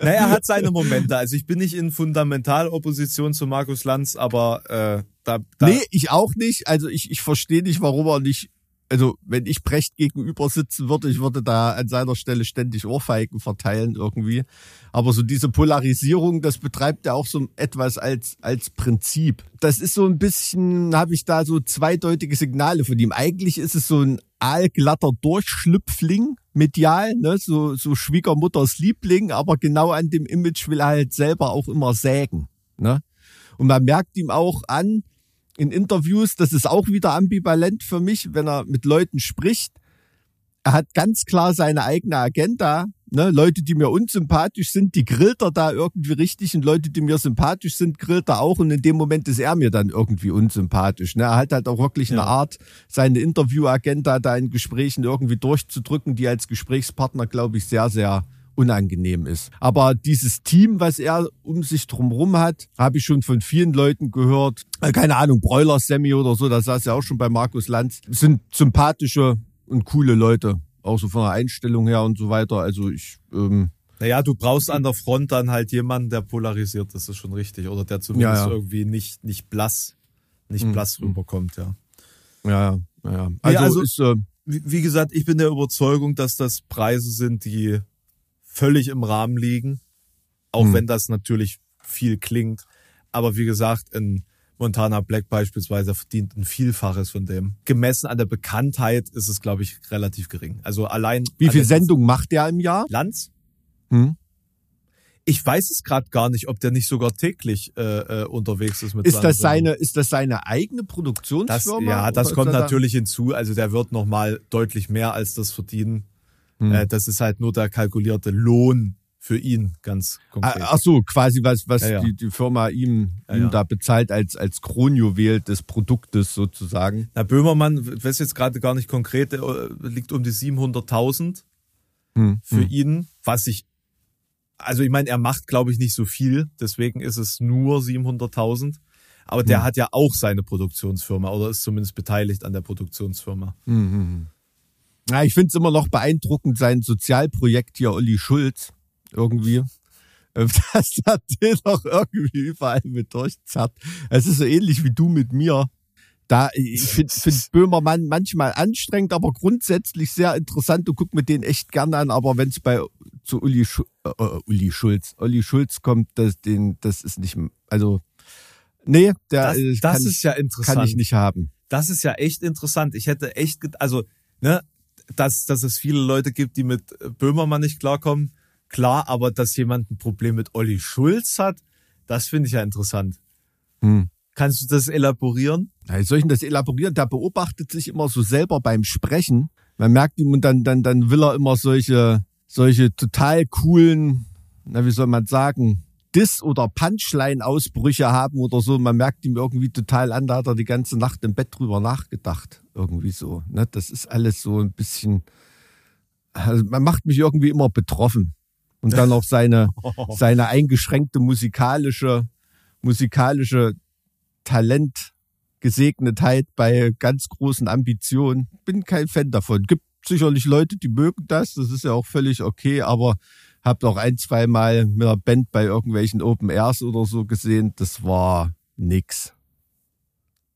Naja, er hat seine Momente. Also ich bin nicht in Fundamentalopposition zu Markus Lanz, aber äh, da, da
nee, ich auch nicht. Also ich, ich verstehe nicht, warum er nicht. Also wenn ich Brecht gegenüber sitzen würde, ich würde da an seiner Stelle ständig Ohrfeigen verteilen irgendwie. Aber so diese Polarisierung, das betreibt er auch so etwas als als Prinzip. Das ist so ein bisschen, habe ich da so zweideutige Signale von ihm. Eigentlich ist es so ein aalglatter Durchschlüpfling medial, ne? so, so Schwiegermutters Liebling, aber genau an dem Image will er halt selber auch immer sägen. Ne? Und man merkt ihm auch an, in Interviews, das ist auch wieder ambivalent für mich, wenn er mit Leuten spricht. Er hat ganz klar seine eigene Agenda. Ne? Leute, die mir unsympathisch sind, die grillt er da irgendwie richtig und Leute, die mir sympathisch sind, grillt er auch und in dem Moment ist er mir dann irgendwie unsympathisch. Ne? Er hat halt auch wirklich eine
Ja.
Art, seine Interviewagenda da in Gesprächen irgendwie durchzudrücken, die als Gesprächspartner, glaube ich, sehr, sehr unangenehm ist. Aber dieses Team, was er um sich drumherum hat, habe ich schon von vielen Leuten gehört. Äh, Keine Ahnung, Broiler Sammy oder so, das saß ja auch schon bei Markus Lanz. Sind sympathische und coole Leute. Auch so von der Einstellung her und so weiter. Also ich, ähm,
Naja, du brauchst an der Front dann halt jemanden, der polarisiert, das ist schon richtig. Oder der zumindest
Ja, ja.
irgendwie nicht, nicht blass, nicht
Mhm.
blass rüberkommt, ja.
ja, ja, ja. Also,
also-
ist, äh,
Wie, wie gesagt, ich bin der Überzeugung, dass das Preise sind, die völlig im Rahmen liegen. Auch
Mhm.
wenn das natürlich viel klingt. Aber wie gesagt, ein Montana Black beispielsweise verdient ein Vielfaches von dem. Gemessen an der Bekanntheit ist es, glaube ich, relativ gering. Also allein.
wie viel
der-
Sendung macht der im Jahr?
Lanz?
Hm?
Ich weiß es gerade gar nicht, ob der nicht sogar täglich äh, äh, unterwegs ist mit
Ist das
Sendung.
seine, ist das seine eigene
Das,
Produktionsfirma?
ja, das kommt natürlich hinzu. Also der wird noch mal deutlich mehr als das verdienen.
Hm.
Äh, das ist halt nur der kalkulierte Lohn für ihn ganz konkret.
Ah, Ach so, quasi was, was
Ja, ja.
Die, die Firma ihm,
Ja,
ihm da bezahlt als, als Kronjuwel des Produktes sozusagen.
Na, Böhmermann, ich weiß jetzt gerade gar nicht konkret, äh, liegt um die 700.000
Hm.
für
hm.
ihn, was ich, also ich meine, er macht, glaube ich, nicht so viel, deswegen ist es nur 700.000. Aber der
Hm.
hat ja auch seine Produktionsfirma oder ist zumindest beteiligt an der Produktionsfirma.
Hm, hm, hm. Ja, ich finde es immer noch beeindruckend, sein Sozialprojekt hier, Olli Schulz, irgendwie. äh, Dass er den doch irgendwie überall mit durchzerrt. Es ist so ähnlich wie du mit mir. Da, ich finde find Böhmermann manchmal anstrengend, aber grundsätzlich sehr interessant. Du guck mir den echt gern an, aber wenn es bei zu Uli, Schu äh, äh, Uli Schulz, Olli Schulz kommt, das, den, das ist nicht, also, nee, der
Das,
äh,
das
kann,
ist ja interessant.
kann ich nicht haben.
Das ist ja echt interessant. Ich hätte echt, also, ne, dass, dass es viele Leute gibt, die mit Böhmermann nicht klarkommen, klar, aber dass jemand ein Problem mit Olli Schulz hat, das finde ich ja interessant.
Hm.
Kannst du das elaborieren?
Ja, soll ich denn das elaborieren? Der beobachtet sich immer so selber beim Sprechen. Man merkt ihm und dann, dann, dann will er immer solche, solche total coolen, na, wie soll man sagen, Diss- oder Punchline-Ausbrüche haben oder so. Man merkt ihm irgendwie total an, da hat er die ganze Nacht im Bett drüber nachgedacht. Irgendwie so. Ne? Das ist alles so ein bisschen, also man macht mich irgendwie immer betroffen. Und dann auch seine, seine eingeschränkte musikalische, musikalische Talent, Gesegnetheit bei ganz großen Ambitionen. Bin kein Fan davon. Gibt sicherlich Leute, die mögen das. Das ist ja auch völlig okay, aber hab auch ein, zwei Mal mit einer Band bei irgendwelchen Open Airs oder so gesehen. Das war nix.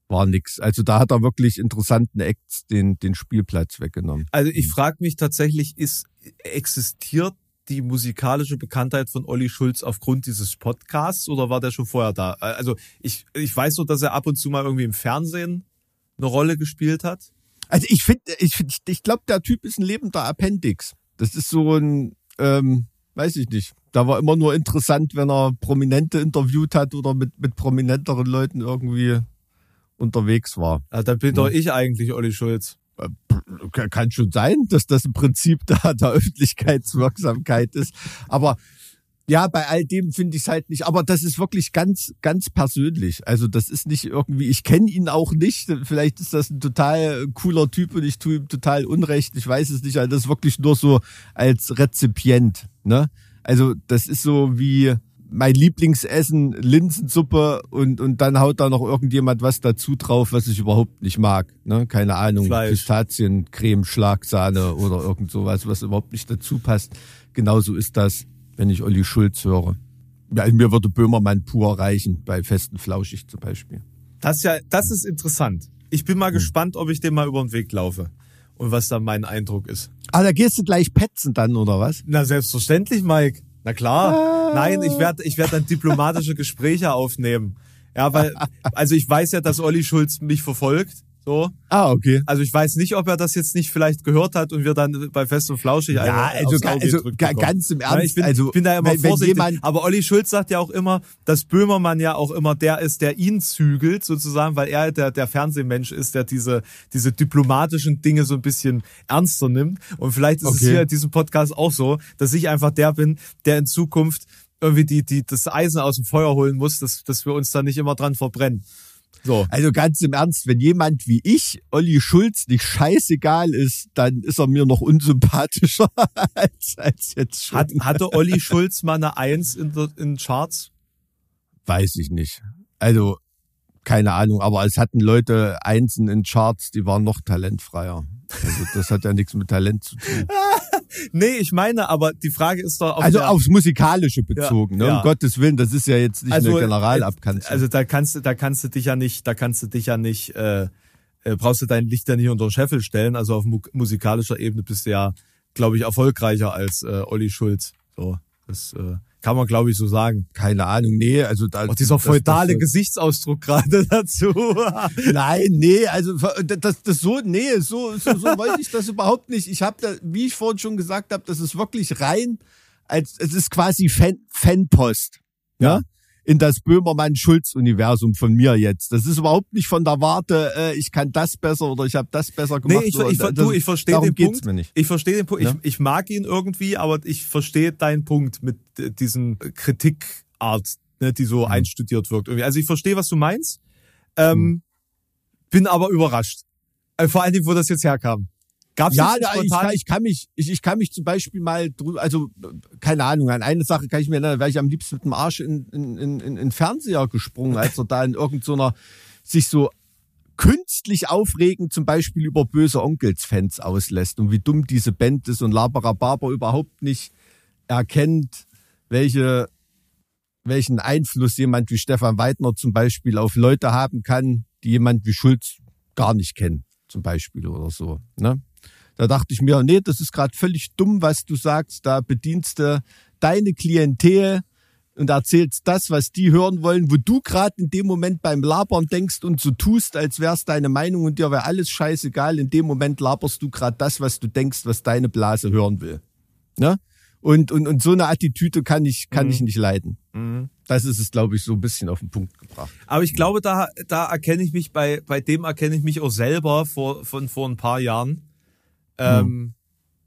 War nix. Also da hat er wirklich interessanten Acts den, den Spielplatz weggenommen.
Also ich frage mich tatsächlich, ist, existiert die musikalische Bekanntheit von Olli Schulz aufgrund dieses Podcasts oder war der schon vorher da? Also ich, ich weiß nur, dass er ab und zu mal irgendwie im Fernsehen eine Rolle gespielt hat.
Also ich finde, ich, find, ich glaube, der Typ ist ein lebender Appendix. Das ist so ein, ähm, weiß ich nicht. Da war immer nur interessant, wenn er Prominente interviewt hat oder mit, mit prominenteren Leuten irgendwie unterwegs war.
Also dann bin doch ich eigentlich Olli Schulz.
Kann kann schon sein, dass das im Prinzip da der Öffentlichkeitswirksamkeit ist. Aber Ja, bei all dem finde ich es halt nicht. Aber das ist wirklich ganz, ganz persönlich. Also das ist nicht irgendwie, ich kenne ihn auch nicht. Vielleicht ist das ein total cooler Typ und ich tue ihm total Unrecht. Ich weiß es nicht. Also das ist wirklich nur so als Rezipient. Ne? Also das ist so wie mein Lieblingsessen, Linsensuppe und, und dann haut da noch irgendjemand was dazu drauf, was ich überhaupt nicht mag. Ne? Keine Ahnung,
Fleisch.
Pistazien, Creme, Schlagsahne oder irgend sowas, was überhaupt nicht dazu passt. Genauso ist das, wenn ich Olli Schulz höre. Ja, mir würde Böhmermann pur reichen, bei festen Flauschig zum Beispiel.
Das ist ja, das ist interessant. Ich bin mal
Hm.
gespannt, ob ich dem mal über den Weg laufe und was dann mein Eindruck ist.
Ah, da gehst du gleich petzen dann, oder was?
Na, selbstverständlich, Mike. Na klar. Nein, ich werde ich werd dann diplomatische Gespräche aufnehmen. Ja, weil, also ich weiß ja, dass Olli Schulz mich verfolgt. So.
Ah, okay.
Also ich weiß nicht, ob er das jetzt nicht vielleicht gehört hat und wir dann bei Fest und Flauschig
Ja, also, also ganz im
Ja,
Ernst.
ich bin,
also,
ich bin da immer
wenn, wenn
vorsichtig.
jemand,
aber Olli Schulz sagt ja auch immer, dass Böhmermann ja auch immer der ist, der ihn zügelt, sozusagen, weil er der, der Fernsehmensch ist, der diese, diese diplomatischen Dinge so ein bisschen ernster nimmt. Und vielleicht ist es
Okay.
hier in diesem Podcast auch so, dass ich einfach der bin, der in Zukunft irgendwie die, die, das Eisen aus dem Feuer holen muss, dass, dass wir uns da nicht immer dran verbrennen. So.
Also ganz im Ernst, wenn jemand wie ich, Olli Schulz, nicht scheißegal ist, dann ist er mir noch unsympathischer als, als jetzt schon.
Hat, hatte Olli Schulz mal eine Eins in, in Charts?
Weiß ich nicht. Also, keine Ahnung, aber es hatten Leute Einsen in Charts, die waren noch talentfreier. Also das hat ja nichts mit Talent zu tun.
Nee, ich meine, aber die Frage ist doch, auf
Also aufs Musikalische bezogen, ne?
ja.
Um Gottes Willen, das ist ja jetzt nicht eine Generalabkanzlung.
Also da kannst du, da kannst du dich ja nicht, da kannst du dich ja nicht, äh, äh, brauchst du dein Licht ja nicht unter den Scheffel stellen. Also auf mu musikalischer Ebene bist du ja, glaube ich, erfolgreicher als äh, Olli Schulz. So, das äh, kann man, glaube ich, so sagen.
keine Ahnung, nee, also da.
Auch dieser
das-
feudale
das-
Gesichtsausdruck gerade dazu.
Nein, nee, also das, das so, nee, so, so, so wollte ich das überhaupt nicht. Ich habe da, wie ich vorhin schon gesagt habe, das ist wirklich rein, als es ist quasi Fan, Fanpost,
Ja.
ne? In das Böhmermann-Schulz-Universum von mir jetzt. Das ist überhaupt nicht von der Warte, äh, ich kann das besser oder ich habe das besser
Nee,
gemacht.
ich,
oder
ich,
das,
du, ich verstehe
darum
den
geht's
Punkt.
mir nicht.
Ich verstehe den Punkt.
Ja.
Ich, ich mag ihn irgendwie, aber ich verstehe deinen Punkt mit äh, diesem Kritikart, ne, die
Mhm.
so einstudiert wirkt. Irgendwie. Also ich verstehe, was du meinst. Ähm,
Mhm.
Bin aber überrascht. Äh, vor allen Dingen, wo das jetzt herkam. Gab's
Ja, ich, kann, ich kann mich, ich, ich kann mich zum Beispiel mal drüber, also keine Ahnung, an eine Sache kann ich mir erinnern, wäre ich am liebsten mit dem Arsch in, in, in, in Fernseher gesprungen, als er da in irgendeiner sich so künstlich aufregen, zum Beispiel über böse Onkels-Fans auslässt und wie dumm diese Band ist und Laberababer überhaupt nicht erkennt, welche, welchen Einfluss jemand wie Stefan Weidner zum Beispiel auf Leute haben kann, die jemand wie Schulz gar nicht kennen, zum Beispiel oder so. Ne? Da dachte ich mir, nee, das ist gerade völlig dumm, was du sagst. Da bedienst du deine Klientel und erzählst das, was die hören wollen, wo du gerade in dem Moment beim Labern denkst und so tust, als wär's deine Meinung und dir wäre alles scheißegal. In dem Moment laberst du gerade das, was du denkst, was deine Blase hören will. Ne? Und, und, und so eine Attitüde kann ich, kann ich nicht leiden.
Mhm.
Das ist es, glaube ich, so ein bisschen auf den Punkt gebracht.
Aber ich glaube, da, da erkenne ich mich bei, bei dem erkenne ich mich auch selber vor, von vor ein paar Jahren. Ähm,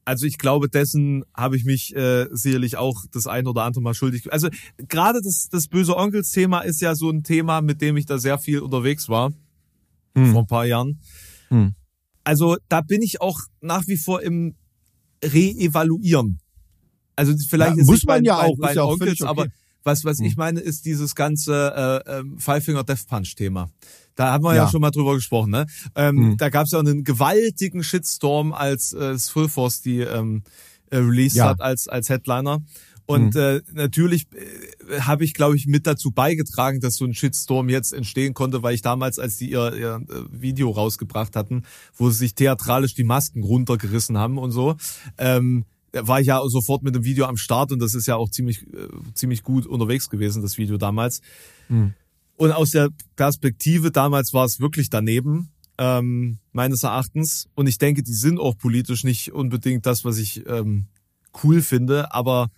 also ich glaube, dessen habe ich mich äh, sicherlich auch das ein oder andere Mal schuldig. Also gerade das, das böse Onkels-Thema ist ja so ein Thema, mit dem ich da sehr viel unterwegs war
Hm.
vor ein paar Jahren.
Hm.
Also da bin ich auch nach wie vor im Reevaluieren. Also vielleicht
Ja,
ist
muss man
bei,
ja
bei,
auch,
bei
ist ja
Onkels,
okay.
aber was, was
Hm.
ich meine, ist dieses ganze äh, ähm, Five Finger Death Punch Thema. Da haben wir ja,
Ja.
schon mal drüber gesprochen. Ne? Ähm,
Hm.
Da gab es ja einen gewaltigen Shitstorm, als äh, Full Force die ähm, äh, released
Ja.
hat als als Headliner. Und äh, natürlich äh, habe ich, glaube ich, mit dazu beigetragen, dass so ein Shitstorm jetzt entstehen konnte, weil ich damals, als die ihr, ihr äh, Video rausgebracht hatten, wo sie sich theatralisch die Masken runtergerissen haben und so, ähm, war ich ja sofort mit dem Video am Start und das ist ja auch ziemlich, äh, ziemlich gut unterwegs gewesen, das Video damals. Und aus der Perspektive damals war es wirklich daneben, ähm, meines Erachtens. Und ich denke, die sind auch politisch nicht unbedingt das, was ich ähm, cool finde, aber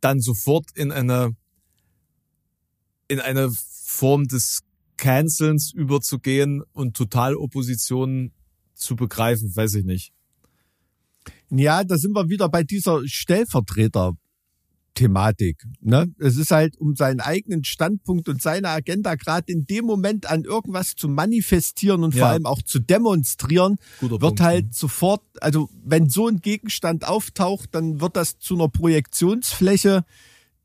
dann sofort in eine in eine Form des Cancelns überzugehen und Totalopposition zu begreifen, weiß ich nicht.
Ja, da sind wir wieder bei dieser Stellvertreter-Thematik. Thematik. Ne? Es ist halt um seinen eigenen Standpunkt und seine Agenda gerade in dem Moment an irgendwas zu manifestieren und
Ja.
vor allem auch zu demonstrieren,
Guter
wird
Punkt,
halt sofort, also wenn so ein Gegenstand auftaucht, dann wird das zu einer Projektionsfläche,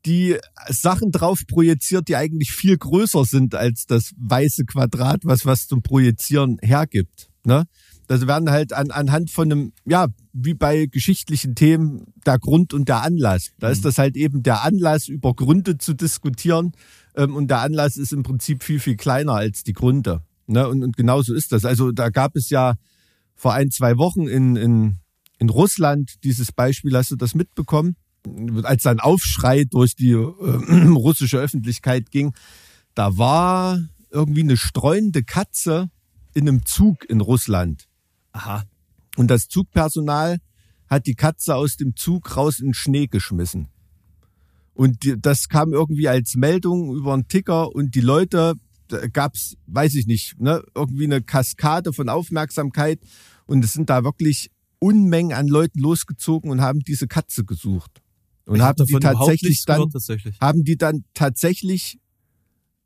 die Sachen drauf projiziert, die eigentlich viel größer sind als das weiße Quadrat, was was zum Projizieren hergibt. Ne? Das werden halt an, anhand von einem, ja, wie bei geschichtlichen Themen, der Grund und der Anlass. Da ist das halt eben der Anlass, über Gründe zu diskutieren. Ähm, und der Anlass ist im Prinzip viel, viel kleiner als die Gründe. Ne? Und, und genauso ist das. Also da gab es ja vor ein, zwei Wochen in, in, in Russland dieses Beispiel, hast du das mitbekommen? Als dann Aufschrei durch die äh, russische Öffentlichkeit ging, da war irgendwie eine streunende Katze in einem Zug in Russland.
Aha.
Und das Zugpersonal hat die Katze aus dem Zug raus in den Schnee geschmissen. Und die, das kam irgendwie als Meldung über einen Ticker und die Leute, da gab's, weiß ich nicht, ne, irgendwie eine Kaskade von Aufmerksamkeit und es sind da wirklich Unmengen an Leuten losgezogen und haben diese Katze gesucht. Und
Ich hab
haben die
davon überhaupt
tatsächlich dann,
gehört, tatsächlich.
haben die dann tatsächlich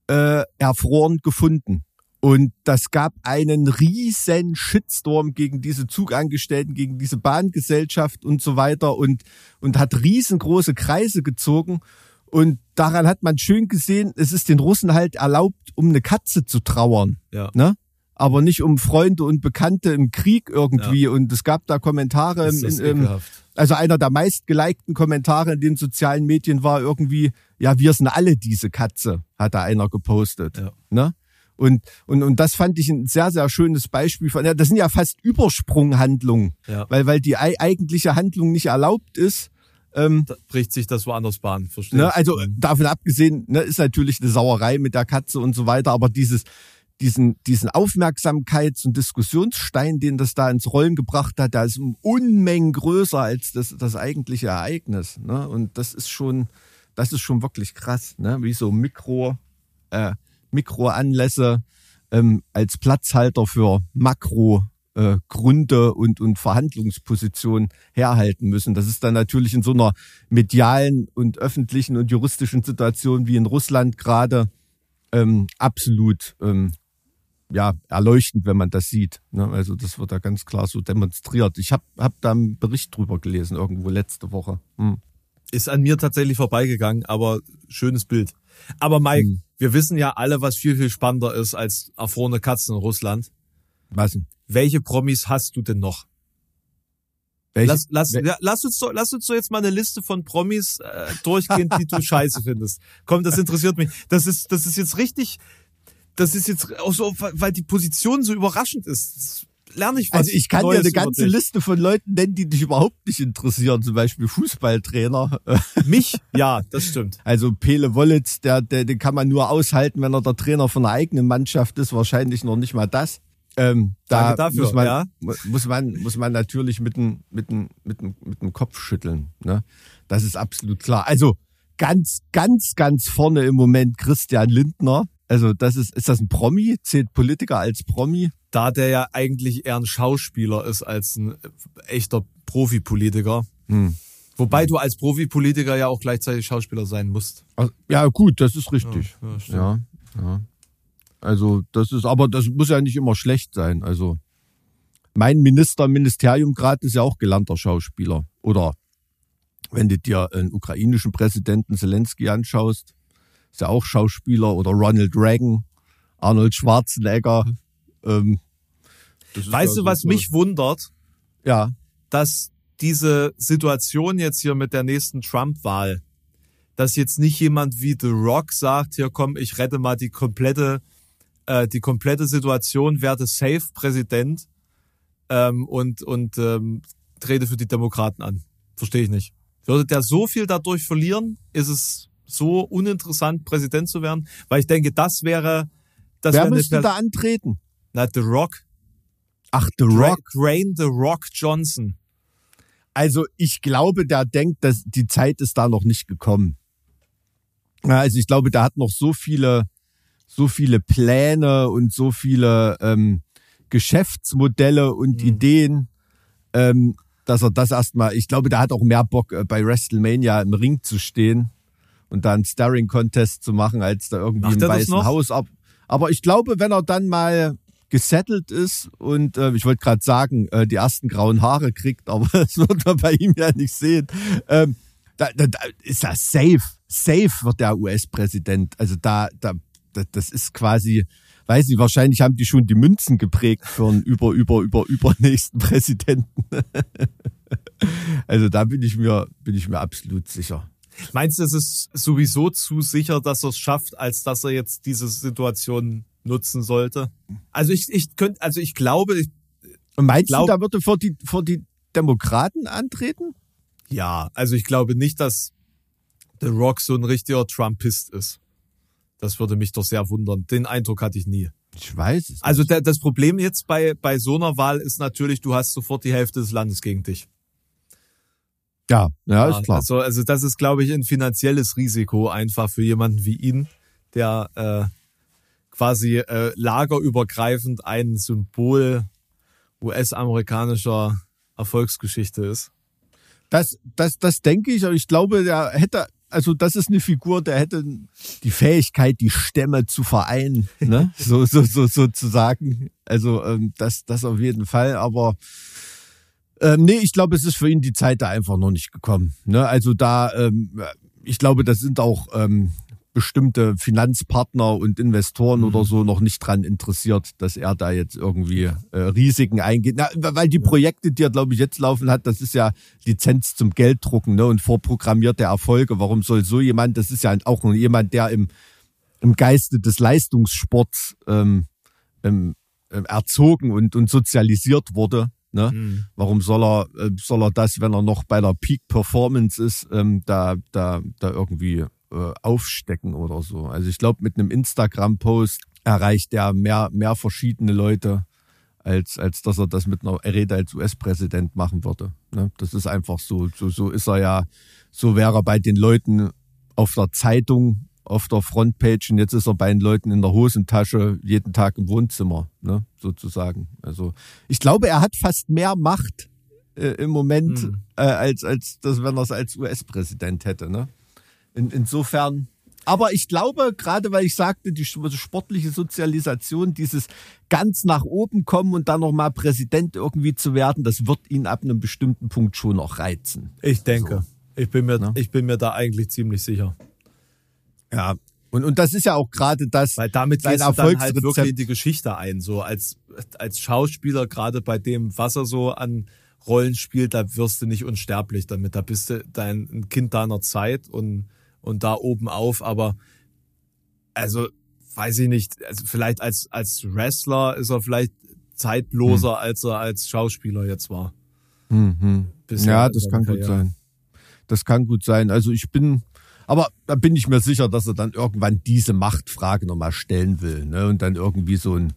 äh, erfroren gefunden. Und das gab einen riesen Shitstorm gegen diese Zugangestellten, gegen diese Bahngesellschaft und so weiter und, und hat riesengroße Kreise gezogen. Und daran hat man schön gesehen, es ist den Russen halt erlaubt, um eine Katze zu trauern,
Ja.
ne? Aber nicht um Freunde und Bekannte im Krieg irgendwie. Und es gab da Kommentare im, im, also einer der meistgelikten Kommentare in den sozialen Medien war irgendwie, ja, wir sind alle diese Katze, hat da einer gepostet.
Ja.
Ne? Und, und, und das fand ich ein sehr, sehr schönes Beispiel von, ja, das sind ja fast Übersprunghandlungen,
Ja.
weil, weil die ei- eigentliche Handlung nicht erlaubt ist. Ähm,
Da bricht sich das woanders Bahn, verstehe
ne?
ich.
Also
Mhm.
davon abgesehen, ne, ist natürlich eine Sauerei mit der Katze und so weiter, aber dieses, diesen, diesen Aufmerksamkeits- und Diskussionsstein, den das da ins Rollen gebracht hat, der ist um Unmengen größer als das, das eigentliche Ereignis. Ne? Und das ist schon, das ist schon wirklich krass, ne? wie so Mikro, äh, Mikroanlässe ähm, als Platzhalter für Makro äh, Gründe und, und Verhandlungspositionen herhalten müssen. Das ist dann natürlich in so einer medialen und öffentlichen und juristischen Situation wie in Russland gerade ähm, absolut ähm, ja, erleuchtend, wenn man das sieht. Ne? Also das wird da ganz klar so demonstriert. Ich habe hab da einen Bericht drüber gelesen, irgendwo letzte Woche. Hm.
Ist an mir tatsächlich vorbeigegangen, aber schönes Bild. Aber Mike,
Mhm.
Wir wissen ja alle, was viel, viel spannender ist als erfrorene Katzen in Russland.
Was denn?
Welche Promis hast du denn noch?
Welche,
Lass, lass,
wel-
ja, lass, uns doch, lass uns doch jetzt mal eine Liste von Promis äh, durchgehen, die du scheiße findest. Komm, das interessiert mich. Das ist, das ist jetzt richtig, das ist jetzt auch so, weil weil die Position so überraschend ist. Lerne ich was
also ich kann
Neues
dir eine ganze. Liste von Leuten nennen, die dich überhaupt nicht interessieren. Zum Beispiel Fußballtrainer.
Mich? Ja, das stimmt.
Also Pele Wollitz, der, der, den kann man nur aushalten, wenn er der Trainer von einer eigenen Mannschaft ist. Wahrscheinlich noch nicht mal das. Ähm, da
Danke dafür,
muss man,
ja.
mu- muss man, muss man natürlich mit dem, mit dem, mit dem, mit dem Kopf schütteln. Ne? Das ist absolut klar. Also ganz, ganz, ganz vorne im Moment Christian Lindner. Also das ist, ist das ein Promi? Zählt Politiker als Promi?
Da der ja eigentlich eher ein Schauspieler ist als ein echter Profipolitiker.
Hm.
Wobei du als Profipolitiker ja auch gleichzeitig Schauspieler sein musst.
Also, Ja, gut, das ist richtig.
Ja, stimmt.
Ja, ja. Also das ist, aber das muss ja nicht immer schlecht sein. Also mein Minister im Ministerium gerade ist ja auch gelernter Schauspieler. Oder wenn du dir einen ukrainischen Präsidenten Zelensky anschaust, ist ja auch Schauspieler. Oder Ronald Reagan, Arnold Schwarzenegger. Ähm, das ist
Weißt du, was
so-
mich wundert?
Ja,
dass diese Situation jetzt hier mit der nächsten Trump-Wahl, dass jetzt nicht jemand wie The Rock sagt, hier komm, ich rette mal die komplette, äh, die komplette Situation, werde safe Präsident ähm, und, und ähm, trete für die Demokraten an. Verstehe ich nicht. Würde der so viel dadurch verlieren, ist es so uninteressant, Präsident zu werden? Weil ich denke, das wäre, das
wer
wäre
müsste da antreten?
Na, The Rock.
Ach, The Rock.
Dwayne The Rock Johnson.
Also ich glaube, der denkt, dass die Zeit ist da noch nicht gekommen. Also ich glaube, der hat noch so viele, so viele Pläne und so viele ähm, Geschäftsmodelle und
Mhm.
Ideen. Ähm, dass er das erstmal, ich glaube, der hat auch mehr Bock äh, bei WrestleMania im Ring zu stehen und da einen Starring Contest zu machen, als da irgendwie
Macht
im Weißen? Haus ab. Aber ich glaube, wenn er dann mal gesettelt ist und äh, ich wollte gerade sagen, äh, die ersten grauen Haare kriegt, aber das wird man bei ihm ja nicht sehen. Ähm, da, da, da ist er safe, safe wird der US-Präsident. Also da, da, da, das ist quasi, weiß nicht, wahrscheinlich haben die schon die Münzen geprägt für einen über, über, über, übernächsten Präsidenten. also da bin ich mir, bin ich mir absolut sicher.
Meinst du, es ist sowieso zu sicher, dass er es schafft, als dass er jetzt diese Situation nutzen sollte? Also ich, ich könnte, also ich glaube, ich,
Und meinst
Glaub-
du, da wird er vor die, vor die Demokraten antreten?
ja, also ich glaube nicht, dass The Rock so ein richtiger Trumpist ist. Das würde mich doch sehr wundern. Den Eindruck hatte ich nie.
Ich weiß es.
Also der, das Problem jetzt bei, bei so einer Wahl ist natürlich, du hast sofort die Hälfte des Landes gegen dich.
Ja, ja, ist klar.
Also, also das ist, glaube ich, ein finanzielles Risiko einfach für jemanden wie ihn, der äh, quasi äh, lagerübergreifend ein Symbol US-amerikanischer Erfolgsgeschichte ist.
Das, das, das denke ich, aber ich glaube, der hätte, also das ist eine Figur, der hätte die Fähigkeit, die Stämme zu vereinen, ne? so, so, so, sozusagen. Also ähm, das, das auf jeden Fall, aber ähm, nee, ich glaube, es ist für ihn die Zeit da einfach noch nicht gekommen. Ne? Also da, ähm, ich glaube, das sind auch ähm, bestimmte Finanzpartner und Investoren oder so noch nicht dran interessiert, dass er da jetzt irgendwie äh, Risiken eingeht. Na, weil die Projekte, die er, glaube ich, jetzt laufen hat, das ist ja Lizenz zum Gelddrucken ne? und vorprogrammierte Erfolge. Warum soll so jemand, das ist ja auch nur jemand, der im, im Geiste des Leistungssports ähm, ähm, ähm, erzogen und, und sozialisiert wurde. Ne? Warum soll er, äh, soll er das, wenn er noch bei der Peak Performance ist, ähm, da, da, da irgendwie äh, aufstecken oder so? Also ich glaube, mit einem Instagram-Post erreicht er mehr, mehr verschiedene Leute, als, als dass er das mit einer Rede als US-Präsident machen würde. Ne? Das ist einfach so, so, so ist er ja, so wäre er bei den Leuten auf der Zeitung, auf der Frontpage und jetzt ist er bei den Leuten in der Hosentasche jeden Tag im Wohnzimmer, ne, sozusagen. Also ich glaube, er hat fast mehr Macht äh, im Moment
Hm.
äh, als als das, wenn er es als US-Präsident hätte. Ne? In, insofern. Aber ich glaube, gerade weil ich sagte, die sportliche Sozialisation, dieses ganz nach oben kommen und dann nochmal Präsident irgendwie zu werden, das wird ihn ab einem bestimmten Punkt schon noch reizen.
Ich denke. Ich bin mir,
Ne?
ich bin mir da eigentlich ziemlich sicher.
Ja. Und, und das ist ja auch gerade das,
Weil damit
sein
gehst du dann halt wirklich in die Geschichte ein. So als, als Schauspieler, gerade bei dem, was er so an Rollen spielt, da wirst du nicht unsterblich damit. Da bist du dein ein Kind deiner Zeit und, und da oben auf. Aber also, weiß ich nicht, also vielleicht als, als Wrestler ist er vielleicht zeitloser, als er als Schauspieler jetzt war.
Mhm.
Bisher
Ja, das kann gut
Karriere.
sein. Das kann gut sein. Also ich bin, aber da bin ich mir sicher, dass er dann irgendwann diese Machtfrage nochmal stellen will. Ne? Und dann irgendwie so ein,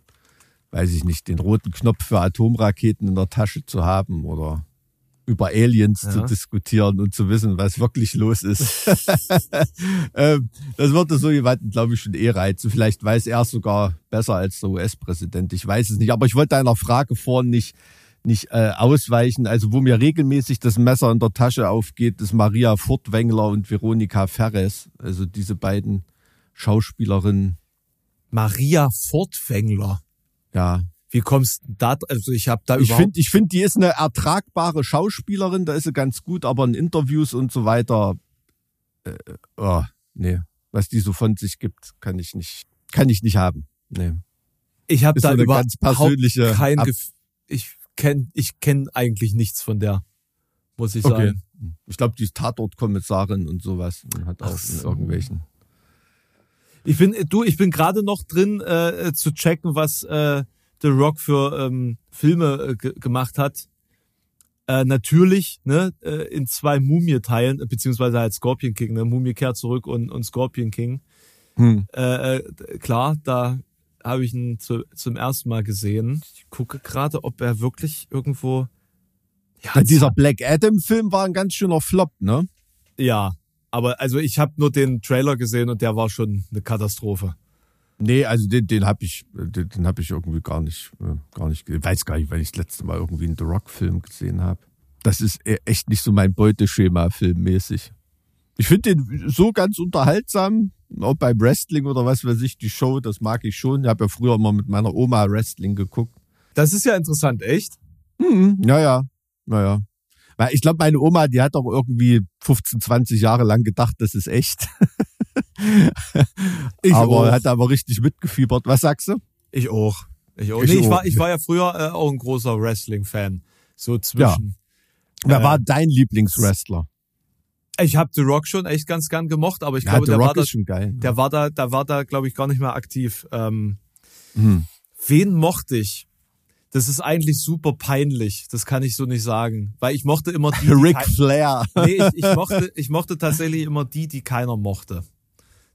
weiß ich nicht, den roten Knopf für Atomraketen in der Tasche zu haben oder über Aliens zu
Ja.
diskutieren und zu wissen, was wirklich los ist. ähm, das würde so jemanden, glaube ich, schon eh reizen. Vielleicht weiß er es sogar besser als der US-Präsident. Ich weiß es nicht. Aber ich wollte deiner Frage vorhin nicht, nicht äh, ausweichen. Also wo mir regelmäßig das Messer in der Tasche aufgeht, ist Maria Furtwängler und Veronika Ferres. Also diese beiden Schauspielerinnen.
Maria Fortwängler.
Ja,
Wie kommst du da? Also ich habe da
ich
überhaupt
finde, ich finde, die ist eine ertragbare Schauspielerin. Da ist sie ganz gut, aber in Interviews und so weiter, äh, oh, nee, was die so von sich gibt, kann ich nicht, kann ich nicht haben. Nee.
Ich habe da überhaupt
ganz persönliche
kein
Ab-
Gef ich kenn ich kenn eigentlich nichts von der, muss ich
Okay.
sagen.
Ich glaube, die ist Tatortkommissarin und sowas und hat auch
so.
irgendwelchen.
Ich bin du, ich bin gerade noch drin äh, zu checken, was äh, The Rock für ähm, Filme äh, ge gemacht hat. Äh, natürlich, ne, äh, in zwei Mumie-Teilen, äh, beziehungsweise halt Scorpion King, ne, Mumie kehrt zurück und, und Scorpion King.
Hm.
Äh, äh, klar, da habe ich ihn zu, zum ersten Mal gesehen. Ich gucke gerade, ob er wirklich irgendwo. Ja,
Dieser Black Adam-Film war ein ganz schöner Flop, ne?
Ja, aber also ich habe nur den Trailer gesehen und der war schon eine Katastrophe.
Nee, also den, den habe ich, den, den habe ich irgendwie gar nicht, äh, gar nicht, weiß gar nicht, weil ich das letzte Mal irgendwie einen The Rock-Film gesehen habe. das ist e- echt nicht so mein Beuteschema filmmäßig. Ich finde den so ganz unterhaltsam, auch beim Wrestling oder was weiß ich, die Show, das mag ich schon. Ich habe ja früher immer mit meiner Oma Wrestling geguckt.
Das ist ja interessant, echt?
Hm, ja, ja, naja. Weil ich glaube, meine Oma, die hat auch irgendwie 15, 20 Jahre lang gedacht, das ist echt.
Ich
aber
auch.
hat aber richtig mitgefiebert. Was sagst du?
Ich auch. Ich, auch.
Ich
nee, ich,
auch.
war, ich war ja früher äh, auch ein großer Wrestling-Fan. So zwischen.
Wer
Äh,
war dein Lieblingswrestler?
Ich habe The Rock schon echt ganz gern gemocht, aber ich
Ja,
glaube,
The
der,
Rock
war da,
schon geil.
der war da, da war da, glaube ich, gar nicht mehr aktiv. Ähm,
Hm.
wen mochte ich? Das ist eigentlich super peinlich. Das kann ich so nicht sagen, weil ich mochte immer die. die
Ric Flair.
nee, ich, ich mochte, ich mochte tatsächlich immer die, die keiner mochte.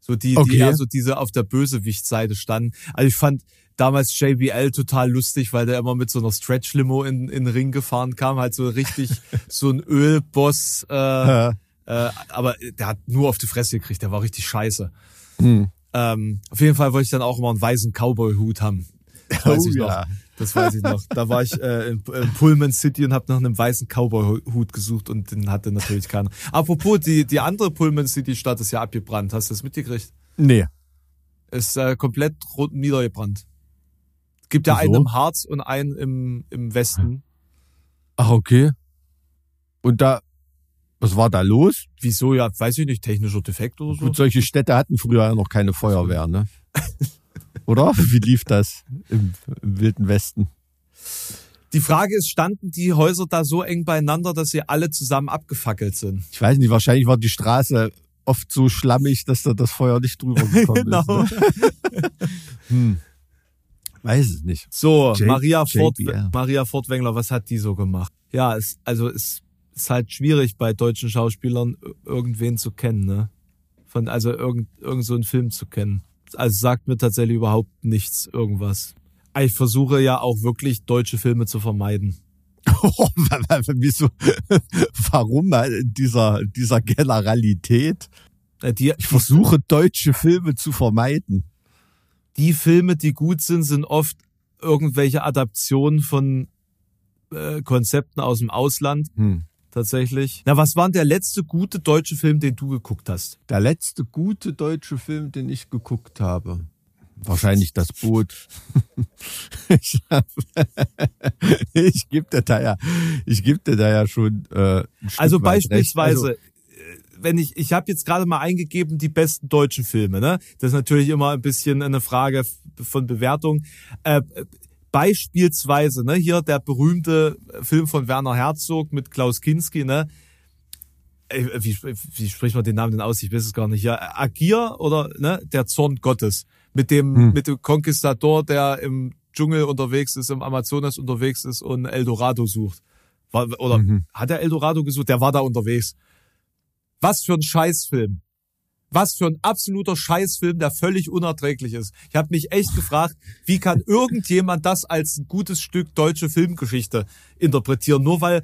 So die, die
Okay.
eher so diese auf der Bösewicht-Seite standen. Also ich fand damals JBL total lustig, weil der immer mit so einer Stretch-Limo in, in den Ring gefahren kam, halt so richtig so ein Ölboss,
äh,
Äh, aber der hat nur auf die Fresse gekriegt, der war richtig scheiße.
hm.
Ähm, auf jeden Fall wollte ich dann auch immer einen weißen Cowboy-Hut haben. Das weiß
Oh
ich
ja.
noch. Das weiß ich noch. Da war ich äh, in, in Pullman City und habe nach einem weißen Cowboy-Hut gesucht und den hatte natürlich keiner. Apropos, die, die andere Pullman City-Stadt ist ja abgebrannt. Hast du das mitgekriegt?
Nee.
Ist äh, komplett rot niedergebrannt. Gibt ja
Wieso?
einen im Harz und einen im, im Westen.
Ach, okay. Und da, was war da los?
Wieso? Ja, weiß ich nicht, technischer Defekt oder so.
Gut, solche Städte hatten früher ja noch keine Feuerwehr, ne? Oder? Wie lief das im, im Wilden Westen?
Die Frage ist, standen die Häuser da so eng beieinander, dass sie alle zusammen abgefackelt sind?
Ich weiß nicht, wahrscheinlich war die Straße oft so schlammig, dass da das Feuer nicht drüber gekommen
Genau.
ist. Ne? Hm. Weiß es nicht.
So,
J-
Maria, Fort. Maria Fortwängler, was hat die so gemacht? Ja, es, also es ist halt schwierig bei deutschen Schauspielern ir- irgendwen zu kennen, ne? Von, also irgend, irgend so einen Film zu kennen. Also sagt mir tatsächlich überhaupt nichts, irgendwas. Ich versuche ja auch wirklich deutsche Filme zu vermeiden.
Wieso? Warum in dieser, dieser Generalität?
Äh, Die,
Ich versuche deutsche Filme zu vermeiden.
die Filme, die gut sind, sind oft irgendwelche Adaptionen von äh, Konzepten aus dem Ausland,
Hm.
Tatsächlich. Na, was war denn der letzte gute deutsche Film, den du geguckt hast?
Der letzte gute deutsche Film, den ich geguckt habe. Wahrscheinlich das Boot. ich hab- ich gebe dir da ja, ich gebe dir da ja schon. Äh,
Also beispielsweise,
Also,
äh, wenn ich, ich habe jetzt gerade mal eingegeben, die besten deutschen Filme, ne? Das ist natürlich immer ein bisschen eine Frage von Bewertung. Äh, beispielsweise, ne, hier der berühmte Film von Werner Herzog mit Klaus Kinski, ne? Äh, Wie, wie spricht man den Namen denn aus? Ich weiß es gar nicht. Ja, Agir oder ne, der Zorn Gottes mit dem
Hm.
mit dem Konquistador, der im Dschungel unterwegs ist, im Amazonas unterwegs ist und Eldorado sucht. War, oder
Mhm.
hat er Eldorado gesucht? Der war da unterwegs. Was für ein Scheißfilm. Was für ein absoluter Scheißfilm, der völlig unerträglich ist. Ich habe mich echt gefragt, wie kann irgendjemand das als ein gutes Stück deutsche Filmgeschichte interpretieren? Nur weil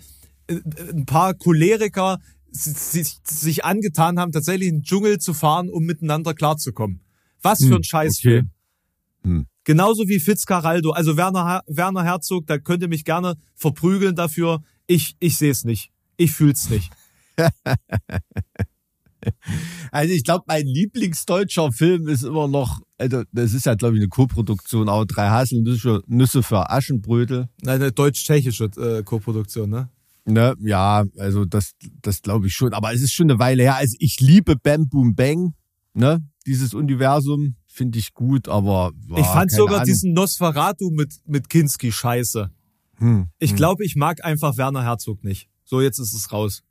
äh, ein paar Choleriker sich, sich angetan haben, tatsächlich in den Dschungel zu fahren, um miteinander klarzukommen. Was für
Hm,
ein Scheißfilm.
okay. Hm.
Genauso wie Fitzcarraldo. Also Werner, Werner Herzog, da könnt ihr mich gerne verprügeln dafür. Ich, ich sehe es nicht. Ich fühl's nicht.
also ich glaube, mein Lieblingsdeutscher Film ist immer noch, also das ist ja glaube ich eine Co-Produktion, auch drei Haselnüsse Nüsse für Aschenbrödel.
Eine deutsch-tschechische äh, Koproduktion, ne?
Ne, ja, also das, das glaube ich schon. Aber es ist schon eine Weile her. Also ich liebe Bam Boom Bang, ne? Dieses Universum finde ich gut, aber boah,
ich fand sogar
Ahnung.
diesen Nosferatu mit, mit Kinski scheiße.
Hm,
Ich
hm.
glaube, ich mag einfach Werner Herzog nicht. So, jetzt ist es raus.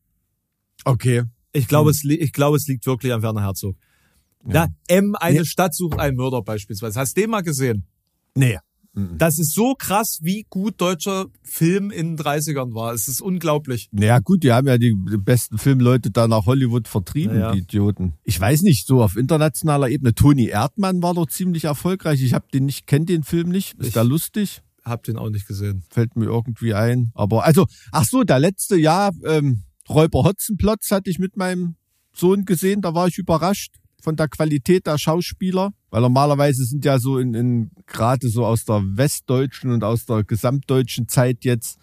Okay.
Ich glaube,
Hm.
es, ich glaube, es liegt wirklich an Werner Herzog. Ja, M, eine
Nee.
Stadt sucht einen Mörder beispielsweise. Hast du den mal gesehen?
Nee. Mhm.
Das ist so krass, wie gut deutscher Film in den 30ern war. Es ist unglaublich.
Naja, gut, die haben ja die besten Filmleute da nach Hollywood vertrieben,
Ja, ja.
die Idioten. Ich weiß nicht, so auf internationaler Ebene. Toni Erdmann war doch ziemlich erfolgreich. Ich habe den nicht, kenne den Film nicht. Ist
Ich-
der lustig?
Hab den auch nicht gesehen.
Fällt mir irgendwie ein. Aber also, ach so, der letzte Jahr, ähm, Räuber Hotzenplotz hatte ich mit meinem Sohn gesehen. Da war ich überrascht von der Qualität der Schauspieler. Weil normalerweise sind ja so in, in gerade so aus der westdeutschen und aus der gesamtdeutschen Zeit jetzt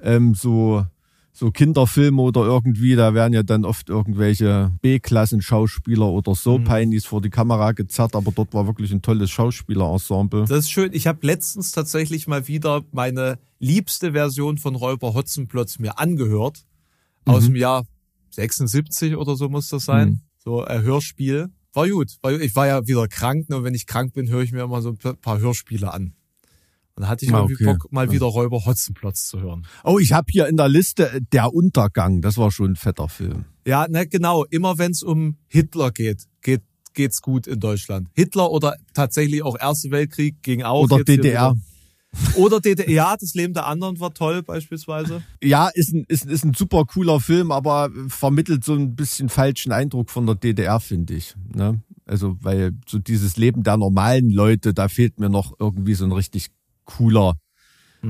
ähm, so so Kinderfilme oder irgendwie, da werden ja dann oft irgendwelche B-Klassen-Schauspieler oder so
Mhm.
Peinis vor die Kamera gezerrt, aber dort war wirklich ein tolles Schauspielerensemble.
Das ist schön. Ich habe letztens tatsächlich mal wieder meine liebste Version von Räuber Hotzenplotz mir angehört. Aus
Mhm.
dem Jahr 76 oder so muss das sein.
Mhm.
So ein Hörspiel. War gut. War, ich war ja wieder krank. Ne? Und wenn ich krank bin, höre ich mir immer so ein paar Hörspiele an. Und da hatte ich
Ah,
irgendwie
okay.
Bock, mal wieder Räuber Hotzenplotz zu hören.
Oh, ich habe hier in der Liste äh, Der Untergang, das war schon ein fetter Film.
Ja, ne, genau. Immer wenn es um Hitler geht, geht geht's gut in Deutschland. Hitler oder tatsächlich auch Erste Weltkrieg ging auch.
Oder DDR.
Oder DDR. Ja, das Leben der anderen war toll beispielsweise.
Ja, ist ein, ist, ist ein super cooler Film, aber vermittelt so ein bisschen falschen Eindruck von der DDR, finde ich. Ne? Also, weil so dieses Leben der normalen Leute, da fehlt mir noch irgendwie so ein richtig cooler,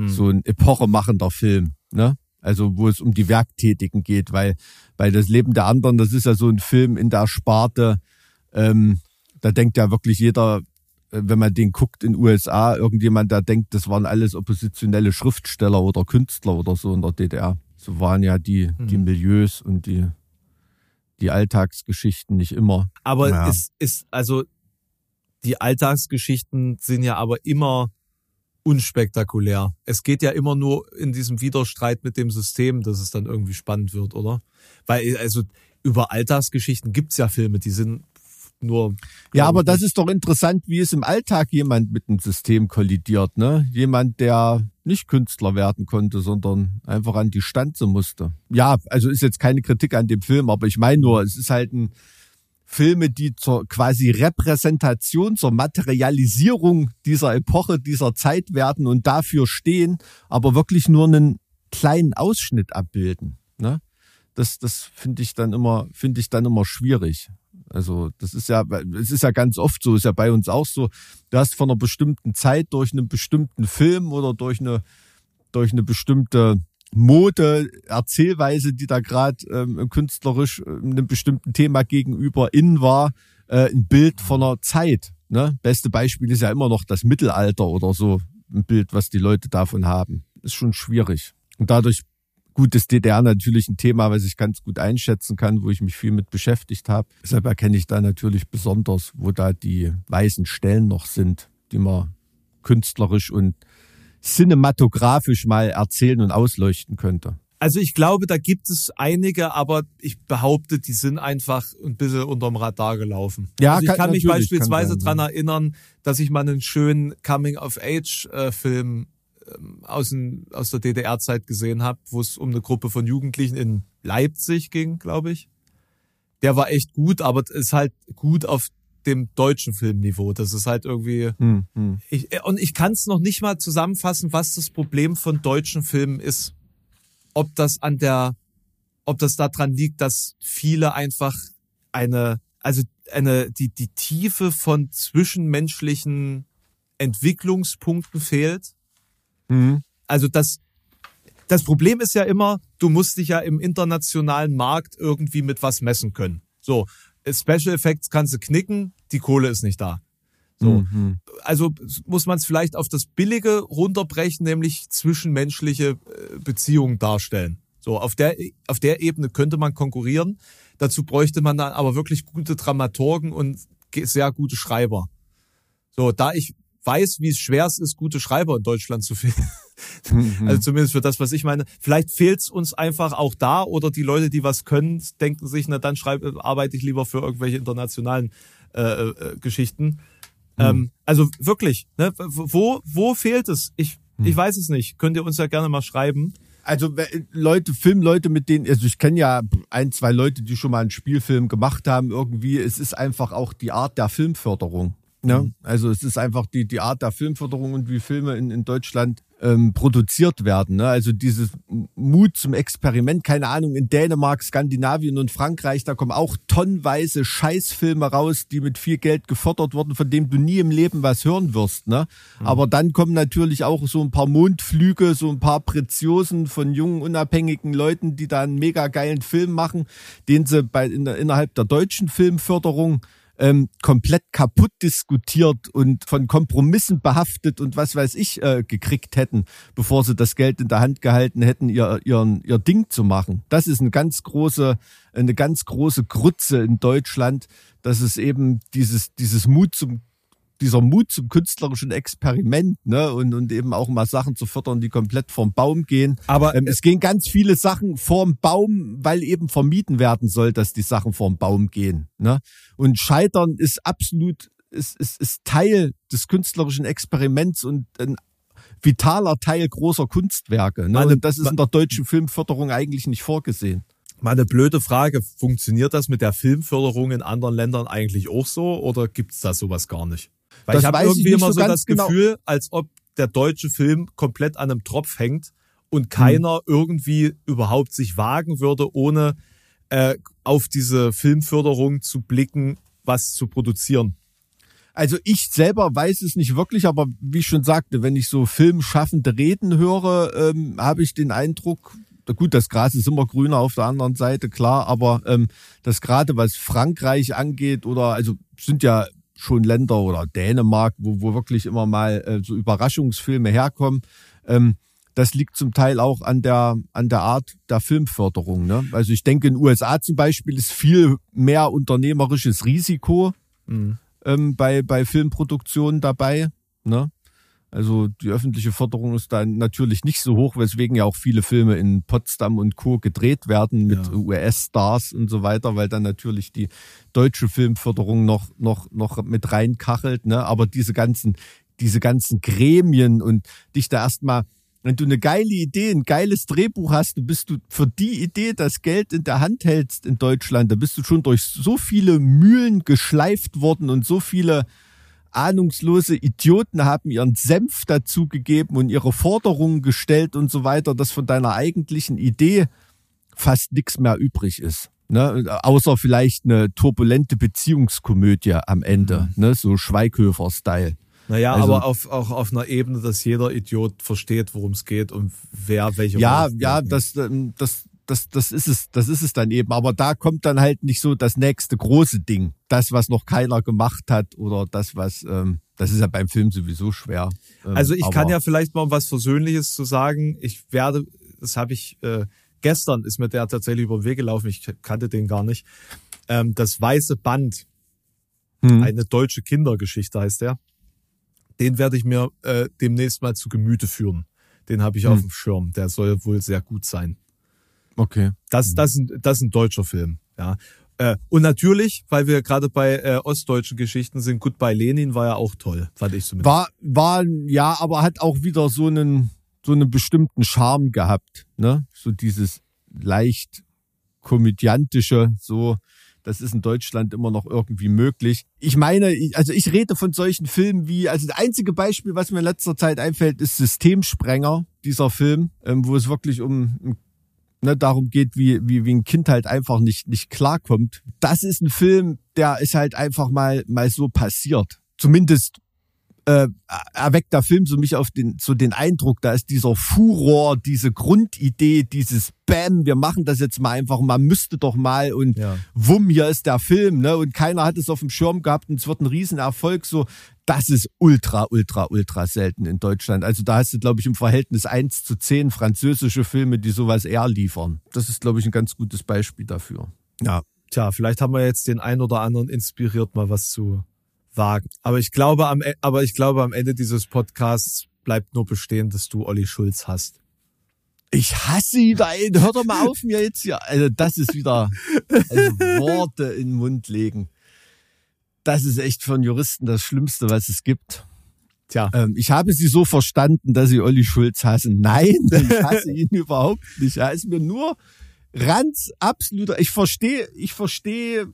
so ein epochemachender Film. Ne? Also, wo es um die Werktätigen geht, weil, weil das Leben der anderen, das ist ja so ein Film in der Sparte, ähm, da denkt ja wirklich jeder, wenn man den guckt in USA, irgendjemand, der denkt, das waren alles oppositionelle Schriftsteller oder Künstler oder so in der DDR. So waren ja die, die Milieus und die, die Alltagsgeschichten nicht immer.
Aber
Ja.
es ist, also, die Alltagsgeschichten sind ja aber immer unspektakulär. Es geht ja immer nur in diesem Widerstreit mit dem System, dass es dann irgendwie spannend wird, oder? Weil, also, über Alltagsgeschichten gibt's ja Filme, die sind nur.
Ja, aber das ist doch interessant, wie es im Alltag jemand mit dem System kollidiert, ne? Jemand, der nicht Künstler werden konnte, sondern einfach an die Stanze musste. Ja, also ist jetzt keine Kritik an dem Film, aber ich meine nur, es ist halt ein Filme, die zur quasi Repräsentation, zur Materialisierung dieser Epoche, dieser Zeit werden und dafür stehen, aber wirklich nur einen kleinen Ausschnitt abbilden. Ne? Das, das finde ich dann immer, finde ich dann immer schwierig. Also das ist ja, es ist ja ganz oft so, ist ja bei uns auch so. Du hast von einer bestimmten Zeit durch einen bestimmten Film oder durch eine durch eine bestimmte Mode, Erzählweise, die da gerade ähm, künstlerisch äh, einem bestimmten Thema gegenüber in war, äh, ein Bild von einer Zeit. Ne? Beste Beispiel ist ja immer noch das Mittelalter oder so, ein Bild, was die Leute davon haben. Ist schon schwierig. Und dadurch, gut, ist DDR natürlich ein Thema, was ich ganz gut einschätzen kann, wo ich mich viel mit beschäftigt habe. Deshalb erkenne ich da natürlich besonders, wo da die weißen Stellen noch sind, die man künstlerisch und cinematografisch mal erzählen und ausleuchten könnte.
Also ich glaube, da gibt es einige, aber ich behaupte, die sind einfach ein bisschen unterm Radar gelaufen.
Ja,
also ich
kann-
kann mich beispielsweise dran erinnern, dass ich mal einen schönen Coming-of-Age-Film ähm, aus, den- aus der DDR-Zeit gesehen habe, wo es um eine Gruppe von Jugendlichen in Leipzig ging, glaube ich. Der war echt gut, aber es ist halt gut auf dem deutschen Filmniveau. Das ist halt irgendwie
Hm, hm.
ich, äh, und ich kann es noch nicht mal zusammenfassen, was das Problem von deutschen Filmen ist. Ob das an der, ob das daran liegt, dass viele einfach eine, also eine, die, die Tiefe von zwischenmenschlichen Entwicklungspunkten fehlt.
Hm.
Also das, das Problem ist ja immer, du musst dich ja im internationalen Markt irgendwie mit was messen können. So, Special Effects kannst du knicken, die Kohle ist nicht da. So,
Mhm.
also muss man es vielleicht auf das Billige runterbrechen, nämlich zwischenmenschliche äh, Beziehungen darstellen. So, auf der, auf der Ebene könnte man konkurrieren. Dazu bräuchte man dann aber wirklich gute Dramaturgen und sehr gute Schreiber. So, da ich weiß, wie es schwer es ist, gute Schreiber in Deutschland zu finden.
Mhm.
Also zumindest für das, was ich meine. Vielleicht fehlt es uns einfach auch da oder die Leute, die was können, denken sich, na dann schreibe, arbeite ich lieber für irgendwelche internationalen äh, äh, Geschichten. Ähm, also wirklich, ne? wo, wo fehlt es? Ich, ich weiß es nicht. Könnt ihr uns ja gerne mal schreiben.
Also Leute, Filmleute, mit denen, also ich kenne ja ein, zwei Leute, die schon mal einen Spielfilm gemacht haben, irgendwie, es ist einfach auch die Art der Filmförderung. Ne? Also es ist einfach die, die Art der Filmförderung und wie Filme in, in Deutschland ähm, produziert werden. Ne? Also dieses Mut zum Experiment, keine Ahnung, in Dänemark, Skandinavien und Frankreich, da kommen auch tonnenweise Scheißfilme raus, die mit viel Geld gefördert wurden, von dem du nie im Leben was hören wirst. Ne? Aber dann kommen natürlich auch so ein paar Mondflüge, so ein paar Preziosen von jungen, unabhängigen Leuten, die da einen mega geilen Film machen, den sie bei, in innerhalb der deutschen Filmförderung ähm, komplett kaputt diskutiert und von Kompromissen behaftet und was weiß ich äh, gekriegt hätten, bevor sie das Geld in der Hand gehalten hätten, ihr, ihr, ihr Ding zu machen. Das ist eine ganz große, eine ganz große Grütze in Deutschland, dass es eben dieses, dieses Mut zum dieser Mut zum künstlerischen Experiment, ne, und, und eben auch mal Sachen zu fördern, die komplett vom Baum gehen.
Aber
ähm, es gehen ganz viele Sachen vorm Baum, weil eben vermieden werden soll, dass die Sachen vorm Baum gehen, ne? Und Scheitern ist absolut, ist, ist, ist Teil des künstlerischen Experiments und ein vitaler Teil großer Kunstwerke. Ne?
Meine-
und das ist in der deutschen Filmförderung eigentlich nicht vorgesehen.
Mal eine blöde Frage. Funktioniert das mit der Filmförderung in anderen Ländern eigentlich auch so oder gibt's da sowas gar nicht? Weil
Das
ich habe
ich
irgendwie
nicht
immer
so
so das
genau.
Gefühl, als ob der deutsche Film komplett an einem Tropf hängt und keiner
Hm.
irgendwie überhaupt sich wagen würde, ohne äh, auf diese Filmförderung zu blicken, was zu produzieren.
Also ich selber weiß es nicht wirklich, aber wie ich schon sagte, wenn ich so Filmschaffende reden höre, ähm, habe ich den Eindruck, na gut, das Gras ist immer grüner auf der anderen Seite, klar, aber ähm, das gerade was Frankreich angeht oder also sind ja schon Länder oder Dänemark, wo, wo wirklich immer mal äh, so Überraschungsfilme herkommen. Ähm, das liegt zum Teil auch an der, an der Art der Filmförderung. Ne? Also ich denke, in den USA zum Beispiel ist viel mehr unternehmerisches Risiko ähm, bei, bei Filmproduktionen dabei. Ne? Also die öffentliche Förderung ist dann natürlich nicht so hoch, weswegen ja auch viele Filme in Potsdam und Co. gedreht werden mit
Ja.
US-Stars und so weiter, weil dann natürlich die deutsche Filmförderung noch, noch, noch mit reinkachelt. Ne? Aber diese ganzen, diese ganzen Gremien und dich da erstmal wenn du eine geile Idee, ein geiles Drehbuch hast, dann bist du für die Idee das Geld in der Hand hältst in Deutschland, da bist du schon durch so viele Mühlen geschleift worden und so viele ahnungslose Idioten haben ihren Senf dazugegeben und ihre Forderungen gestellt und so weiter, dass von deiner eigentlichen Idee fast nichts mehr übrig ist. Ne? Außer vielleicht eine turbulente Beziehungskomödie am Ende, ne? so Schweighöfer-Style.
Naja,
Also-
aber auf, auch auf einer Ebene, dass jeder Idiot versteht, worum es geht und wer welche
Ja, ja, das, ähm, das, das, das ist es, das ist es dann eben. Aber da kommt dann halt nicht so das nächste große Ding. Das, was noch keiner gemacht hat oder das, was, ähm, das ist ja beim Film sowieso schwer. Ähm,
Also ich kann ja vielleicht mal was Versöhnliches zu sagen. Ich werde, das habe ich, äh, gestern ist mir der tatsächlich über den Weg gelaufen, ich kannte den gar nicht. Ähm, das Weiße Band,
Hm.
eine deutsche Kindergeschichte heißt der. Den werde ich mir äh, demnächst mal zu Gemüte führen. Den habe ich
Hm.
auf dem Schirm. Der soll wohl sehr gut sein.
Okay.
Das, das, ist ein- das ist ein deutscher Film, ja. Äh, und natürlich, weil wir gerade bei äh, ostdeutschen Geschichten sind, Goodbye Lenin war ja auch toll, fand ich zumindest.
War, war, ja, aber hat auch wieder so einen, so einen bestimmten Charme gehabt, ne? So dieses leicht komödiantische, so, das ist in Deutschland immer noch irgendwie möglich. Ich meine, also ich rede von solchen Filmen wie, also das einzige Beispiel, was mir in letzter Zeit einfällt, ist Systemsprenger, dieser Film, ähm, wo es wirklich um ne, darum geht, wie, wie, wie ein Kind halt einfach nicht, nicht klarkommt. Das ist ein Film, der ist halt einfach mal, mal so passiert. Zumindest äh, erweckt der Film so mich auf den, so den Eindruck, da ist dieser Furor, diese Grundidee, dieses Bam, wir machen das jetzt mal einfach, man müsste doch mal und
Ja.
wumm, hier ist der Film, ne? Und keiner hat es auf dem Schirm gehabt und es wird ein Riesenerfolg. So, das ist ultra, ultra, ultra selten in Deutschland. Also da hast du, glaube ich, im Verhältnis 1 zu 10 französische Filme, die sowas eher liefern. Das ist, glaube ich, ein ganz gutes Beispiel dafür. Ja.
Tja, vielleicht haben wir jetzt den ein oder anderen inspiriert, mal was zu wagen. Aber ich glaube am, E- aber ich glaube, am Ende dieses Podcasts bleibt nur bestehen, dass du Olli Schulz hast.
Ich hasse ihn, ey, hör doch mal auf mir jetzt hier. Also das ist wieder also Worte in den Mund legen. Das ist echt für einen Juristen das Schlimmste, was es gibt.
Tja,
Ähm, ich habe sie so verstanden, dass sie Olli Schulz hassen. Nein, ich hasse ihn überhaupt nicht. Er ist mir nur ganz absoluter. Ich verstehe, ich verstehe,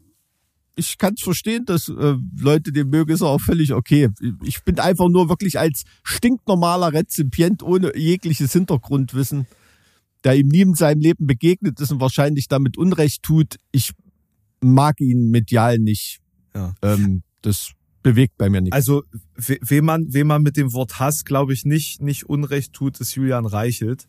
ich kann es verstehen, dass äh, Leute den mögen, ist auch völlig okay. Ich bin einfach nur wirklich als stinknormaler Rezipient ohne jegliches Hintergrundwissen, der ihm nie in seinem Leben begegnet ist und wahrscheinlich damit Unrecht tut. Ich mag ihn medial nicht.
Ja.
Ähm, das bewegt bei mir nichts.
also we- wem man, wem man mit dem Wort Hass, glaube ich, nicht, nicht Unrecht tut, ist Julian Reichelt.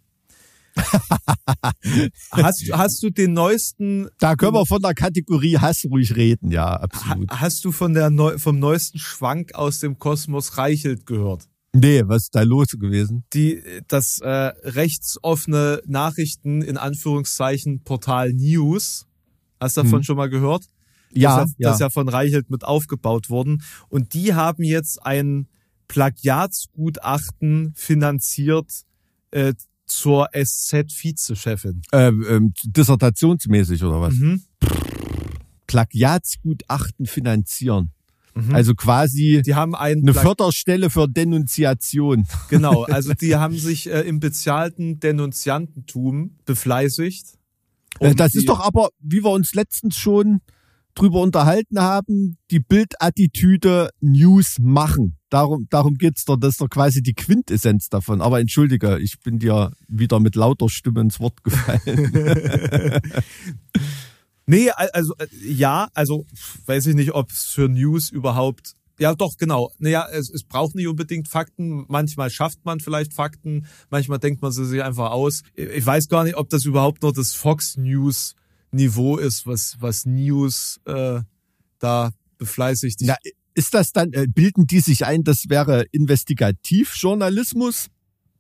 hast, hast du den neuesten,
Da können wir von der Kategorie Hass ruhig reden, ja, absolut.
hast du von der neu, vom neuesten Schwank aus dem Kosmos Reichelt gehört?
Nee, was ist da los gewesen?
Die, das äh, rechtsoffene Nachrichten in Anführungszeichen Portal News. Hast du davon
Hm.
schon mal gehört?
Ja,
das, ist ja- das ist ja von Reichelt mit aufgebaut worden. Und die haben jetzt ein Plagiatsgutachten finanziert äh, zur SZ-Vizechefin.
Ähm, ähm, dissertationsmäßig oder was?
Mhm.
Plagiatsgutachten finanzieren.
Mhm.
Also quasi
Die haben ein
eine
Pla-
Förderstelle für Denunziation.
genau, also die haben sich äh, im bezahlten Denunziantentum befleißigt.
Äh,
Um
das
die-
ist doch aber, wie wir uns letztens schon drüber unterhalten haben, die Bildattitüde News machen. Darum, darum geht's doch. Das ist doch quasi die Quintessenz davon. Aber entschuldige, ich bin dir wieder mit lauter Stimme ins Wort gefallen.
Nee, al- also äh, ja, also weiß ich nicht, ob es für News überhaupt. Ja, doch, genau. Naja, es, es braucht nicht unbedingt Fakten. Manchmal schafft man vielleicht Fakten, manchmal denkt man sie sich einfach aus. Ich weiß gar nicht, ob das überhaupt noch das Fox News Niveau ist, was, was News äh, da befleißigt.
Na, ist das dann, äh, bilden die sich ein, das wäre Investigativjournalismus?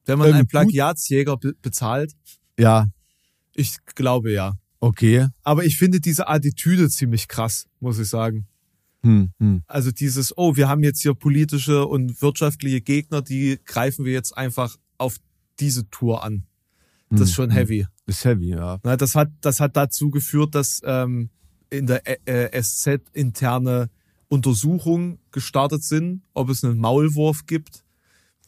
wenn man
ähm,
einen. Plagiatsjäger be bezahlt,
Ja,
ich glaube ja.
okay.
Aber ich finde diese Attitüde ziemlich krass, muss ich sagen.
Hm, hm.
Also dieses, oh, wir haben jetzt hier politische und wirtschaftliche Gegner, die greifen wir jetzt einfach auf diese Tour an. Das ist schon
hm.
heavy.
Ist heavy, ja.
Na, das hat, das hat dazu geführt, dass ähm, in der äh, äh, SZ interne Untersuchungen gestartet sind, ob es einen Maulwurf gibt,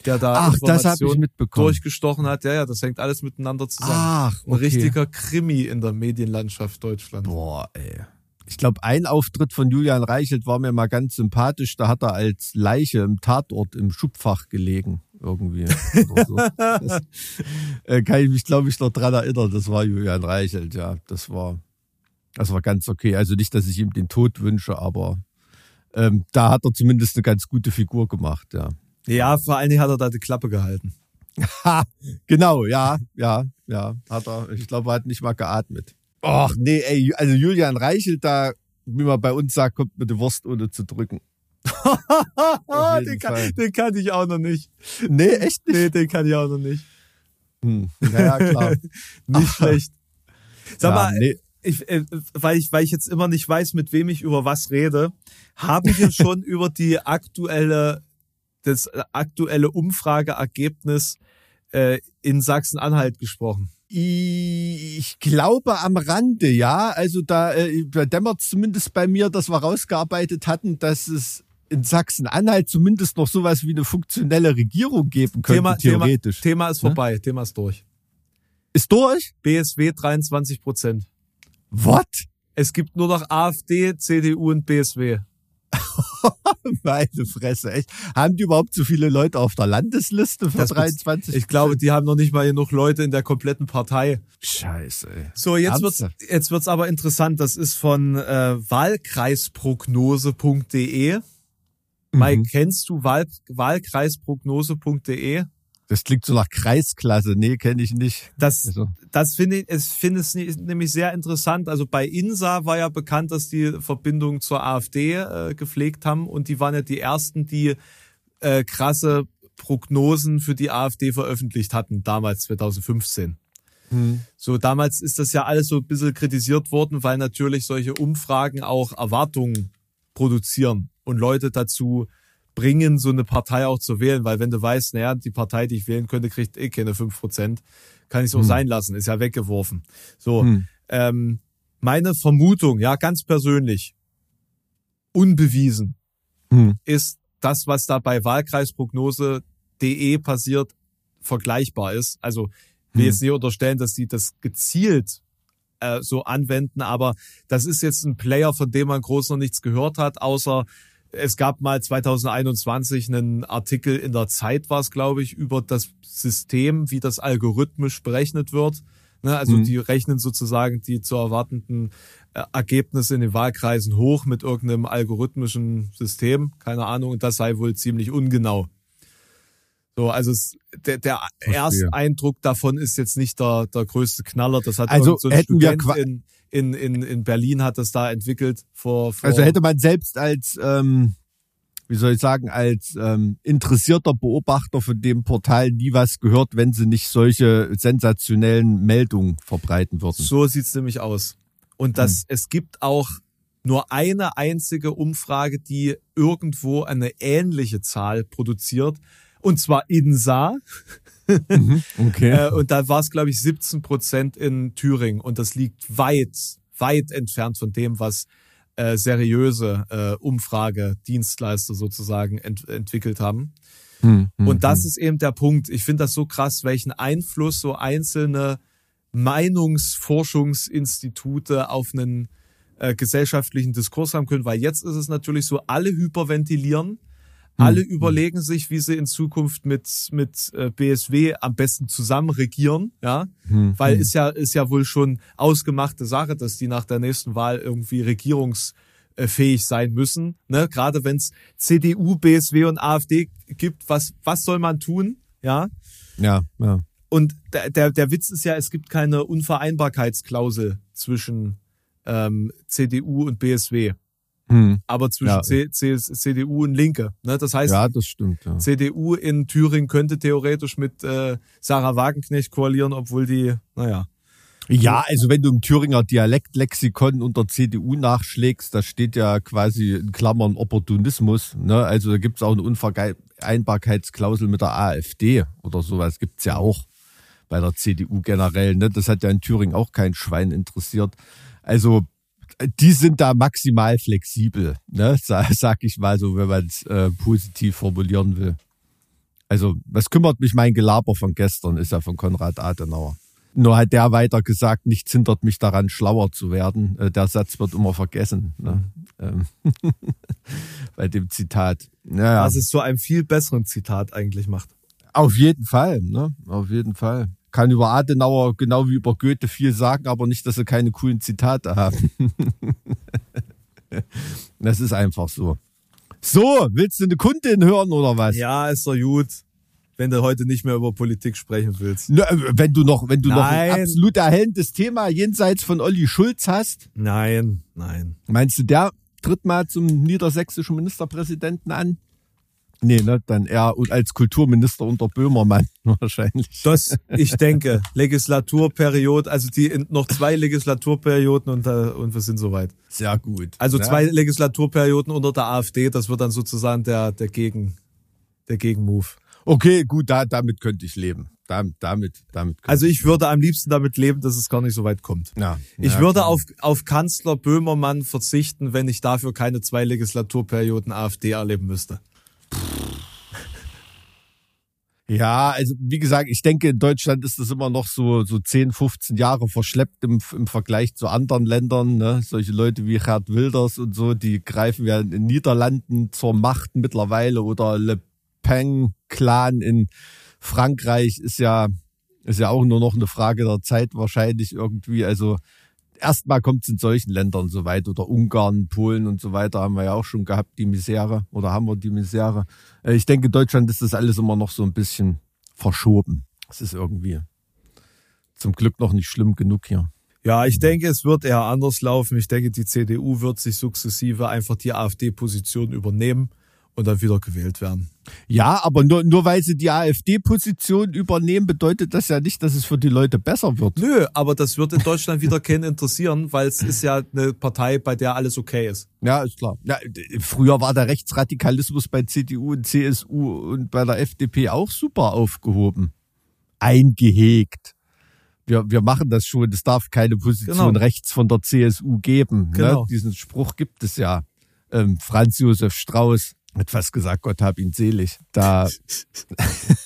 der da
Ach, das habe ich
Informationen durchgestochen hat. Ja, ja, das hängt alles miteinander zusammen.
Ach,
Ein
okay.
richtiger Krimi in der Medienlandschaft Deutschland.
Boah, ey. Ich glaube, ein Auftritt von Julian Reichelt war mir mal ganz sympathisch. Da hat er als Leiche im Tatort im Schubfach gelegen. Irgendwie. Oder so. das, äh, kann ich mich, glaube ich, noch dran erinnern. Das war Julian Reichelt, ja. Das war, das war ganz okay. Also nicht, dass ich ihm den Tod wünsche, aber ähm, da hat er zumindest eine ganz gute Figur gemacht, ja.
Ja, vor allen Dingen hat er da die Klappe gehalten.
Ha, genau, ja, ja, ja, hat er. Ich glaube, er hat nicht mal geatmet. Ach, nee, ey, also Julian Reichelt da, wie man bei uns sagt, kommt mit der Wurst ohne zu drücken.
Den, kann, den kann ich auch noch nicht.
Nee, echt nicht?
Nee, den kann ich auch noch nicht.
Hm. Naja, klar.
Nicht schlecht. Sag
ja,
mal,
nee.
Ich, äh, weil, ich, weil ich jetzt immer nicht weiß, mit wem ich über was rede, haben wir schon über die aktuelle, das aktuelle Umfrageergebnis äh, in Sachsen-Anhalt gesprochen.
Ich glaube am Rande, ja. Also da, äh, da dämmert zumindest bei mir, dass wir rausgearbeitet hatten, dass es in Sachsen-Anhalt zumindest noch sowas wie eine funktionelle Regierung geben könnte,
Thema, Thema,
theoretisch.
Thema ist
Ne?
vorbei, Thema ist durch.
Ist durch?
BSW 23 Prozent.
What?
Es gibt nur noch AfD, CDU und BSW.
Meine Fresse, echt. Haben die überhaupt so viele Leute auf der Landesliste für
Das bez-
23?
Ich glaube, die haben noch nicht mal genug Leute in der kompletten Partei.
Scheiße, ey.
So, jetzt wird's,
Ernsthaft?
jetzt wird's aber interessant. Das ist von äh, wahlkreisprognose.de. Mike,
Mhm.
kennst du Wahl, wahlkreisprognose.de?
Das klingt so nach Kreisklasse. Nee, kenne ich nicht.
Das,
Also,
das finde ich, es finde es nämlich sehr interessant. Also bei INSA war ja bekannt, dass die Verbindung zur AfD äh, gepflegt haben und die waren ja die ersten, die äh, krasse Prognosen für die AfD veröffentlicht hatten, damals 2015.
hm.
So, damals ist das ja alles so ein bisschen kritisiert worden, weil natürlich solche Umfragen auch Erwartungen produzieren und Leute dazu bringen, so eine Partei auch zu wählen, weil wenn du weißt, naja, die Partei, die ich wählen könnte, kriegt eh keine 5%, kann ich es auch
Hm.
sein lassen, ist ja weggeworfen. So,
Hm.
ähm, meine Vermutung, ja, ganz persönlich, unbewiesen,
Hm.
ist das, was da bei Wahlkreisprognose.de passiert, vergleichbar ist. Also will
Hm.
jetzt nicht unterstellen, dass die das gezielt äh, so anwenden, aber das ist jetzt ein Player, von dem man groß noch nichts gehört hat, außer es gab mal 2021 einen Artikel in der Zeit, war es glaube ich, über das System, wie das algorithmisch berechnet wird. Ne, also
Mhm.
die rechnen sozusagen die zu erwartenden äh, Ergebnisse in den Wahlkreisen hoch mit irgendeinem algorithmischen System, keine Ahnung, und das sei wohl ziemlich ungenau. So, also es, der, der
Verstehe.
Ersteindruck davon ist jetzt nicht der, der größte Knaller. Das hat
Also
so ein
hätten wir
Student
qua-
in, in, in, in Berlin hat das da entwickelt vor, vor
Also hätte man selbst als, ähm, wie soll ich sagen, als ähm, interessierter Beobachter von dem Portal nie was gehört, wenn sie nicht solche sensationellen Meldungen verbreiten würden.
So sieht's nämlich aus. Und das, es gibt auch nur eine einzige Umfrage, die irgendwo eine ähnliche Zahl produziert. Und zwar INSA.
Okay.
Äh, und da war es, glaube ich, 17 Prozent in Thüringen. Und das liegt weit, weit entfernt von dem, was äh, seriöse äh, Umfragedienstleister sozusagen ent entwickelt haben.
Hm, hm,
Und das
hm.
ist eben der Punkt. Ich finde das so krass, welchen Einfluss so einzelne Meinungsforschungsinstitute auf einen äh, gesellschaftlichen Diskurs haben können, weil jetzt ist es natürlich so, alle hyperventilieren, alle überlegen sich, wie sie in Zukunft mit mit äh, BSW am besten zusammen regieren, ja,
Hm,
weil
hm.
ist ja ist ja wohl schon ausgemachte Sache, dass die nach der nächsten Wahl irgendwie regierungsfähig sein müssen, ne? Gerade wenn es CDU, BSW und AfD gibt, was was soll man tun, ja?
ja, ja.
Und der, der, der Witz ist ja, es gibt keine Unvereinbarkeitsklausel zwischen ähm, CDU und BSW,
Hm.
aber zwischen
Ja.
C, C, CDU und Linke. Ne? Das heißt,
Ja, das stimmt. Ja.
CDU in Thüringen könnte theoretisch mit äh, Sarah Wagenknecht koalieren, obwohl die, naja.
Ja, also wenn du im Thüringer Dialektlexikon unter CDU nachschlägst, da steht ja quasi in Klammern Opportunismus. Ne? Also da gibt's auch eine Unvereinbarkeitsklausel mit der AfD oder sowas. Gibt's ja auch bei der CDU generell. Ne? Das hat ja in Thüringen auch kein Schwein interessiert. Also die sind da maximal flexibel, ne? sag, ich mal so, wenn man es äh, positiv formulieren will. Also, was kümmert mich mein Gelaber von gestern, ist ja von Konrad Adenauer. Nur hat der weiter gesagt, nichts hindert mich daran, schlauer zu werden. Äh, Der Satz wird immer vergessen. Ne? Ähm, Bei dem Zitat. Naja,
Was es zu einem viel besseren Zitat eigentlich macht.
auf jeden Fall, ne? Auf jeden Fall. Kann über Adenauer genau wie über Goethe viel sagen, aber nicht, dass sie keine coolen Zitate haben. das ist einfach so. So, willst du eine Kundin hören oder was?
Ja, ist doch gut, wenn du heute nicht mehr über Politik sprechen willst.
Äh, Wenn du noch, wenn du noch ein
Nein.
absolut erhellendes Thema jenseits von Olli Schulz hast,
Nein, nein.
meinst du, der tritt mal zum niedersächsischen Ministerpräsidenten an? Nee, ne, dann eher und als Kulturminister unter Böhmermann wahrscheinlich.
Das, ich denke, Legislaturperiode, also die noch zwei Legislaturperioden und, äh, und wir sind soweit.
Sehr gut.
Also
Ja.
zwei Legislaturperioden unter der AfD, das wird dann sozusagen der, der Gegen, der Gegenmove.
Okay, gut, da, damit könnte ich leben. Da, damit, damit. Könnte
Also ich würde am liebsten damit leben, dass es gar nicht so weit kommt.
ja,
Ich
ja,
würde
klar.
auf, auf Kanzler Böhmermann verzichten, wenn ich dafür keine zwei Legislaturperioden AfD erleben müsste.
Ja, also wie gesagt, ich denke, in Deutschland ist das immer noch so, so 10, 15 Jahre verschleppt im, im Vergleich zu anderen Ländern. Ne? Solche Leute wie Gerd Wilders und so, die greifen ja in den Niederlanden zur Macht mittlerweile oder Le Pen-Clan in Frankreich ist ja, ist ja auch nur noch eine Frage der Zeit wahrscheinlich irgendwie. Also erstmal kommt es in solchen Ländern so weit oder Ungarn, Polen und so weiter haben wir ja auch schon gehabt, die Misere oder haben wir die Misere. Äh, Ich denke, in Deutschland ist das alles immer noch so ein bisschen verschoben. Es ist irgendwie zum Glück noch nicht schlimm genug hier.
Ja, ich denke, es wird eher anders laufen. Ich denke, die CDU wird sich sukzessive einfach die AfD-Position übernehmen und dann wieder gewählt werden.
Ja, aber nur, nur weil sie die AfD-Position übernehmen, bedeutet das ja nicht, dass es für die Leute besser wird.
Nö, aber das wird in Deutschland wieder keinen interessieren, weil es ist ja eine Partei, bei der alles okay ist.
Ja, ist klar. Ja, früher war der Rechtsradikalismus bei CDU und CSU und bei der FDP auch super aufgehoben. Eingehegt. Wir, wir machen das schon. Es darf keine Position
Genau.
rechts von der CSU geben.
Genau.
Ne? Diesen Spruch gibt es ja. Ähm, Franz Josef Strauß hat fast gesagt, Gott hab ihn selig. Da.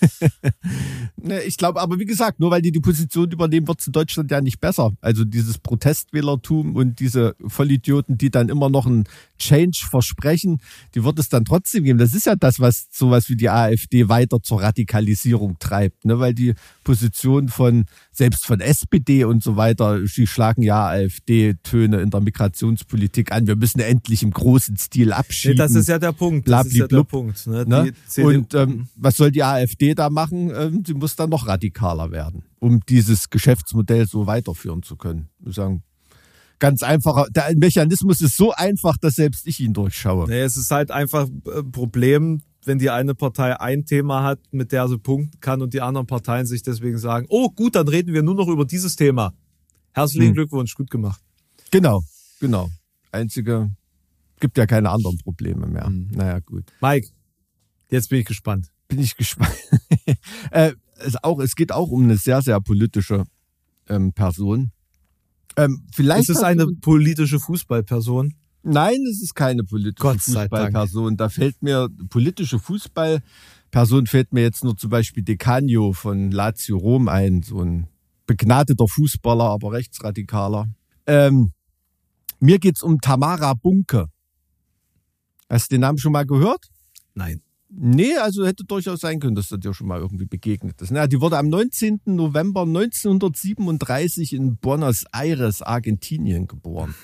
ne, ich glaube, aber wie gesagt, nur weil die die Position übernehmen, wird es in Deutschland ja nicht besser. Also dieses Protestwählertum und diese Vollidioten, die dann immer noch einen Change versprechen, die wird es dann trotzdem geben. Das ist ja das, was sowas wie die AfD weiter zur Radikalisierung treibt, ne? weil die Position von, selbst von SPD und so weiter, die schlagen ja AfD-Töne in der Migrationspolitik an. Wir müssen endlich im großen Stil
Nee,
abschieben.
das ist ja der Punkt. das ist ja der. Punkt. Ne?
Ne? Und ähm, was soll die AfD da machen? Ähm, sie muss dann noch radikaler werden, um dieses Geschäftsmodell so weiterführen zu können. Ich muss sagen, ganz einfacher. Der Mechanismus ist so einfach, dass selbst ich ihn durchschaue.
Nee, es ist halt einfach ein Problem, wenn die eine Partei ein Thema hat, mit der sie punkten kann und die anderen Parteien sich deswegen sagen, oh gut, dann reden wir nur noch über dieses Thema. Herzlichen
Hm.
Glückwunsch, gut gemacht.
Genau, genau. Einzige, gibt ja keine anderen Probleme mehr.
Mhm.
Naja, gut.
Mike, jetzt bin ich gespannt.
Bin ich gespannt. äh, es, auch, es geht auch um eine sehr, sehr politische ähm, Person. Ähm, vielleicht
Ist es eine politische Fußballperson?
Nein, es ist keine politische. Fußballperson. Da fällt mir politische Fußballperson fällt mir jetzt nur zum Beispiel Decanio von Lazio Rom ein, so ein begnadeter Fußballer, aber rechtsradikaler. Ähm, mir geht's um Tamara Bunke. Hast du den Namen schon mal gehört?
Nein.
Nee, also hätte durchaus sein können, dass das dir schon mal irgendwie begegnet ist. Na, die wurde am 19. November 1937 in Buenos Aires, Argentinien geboren.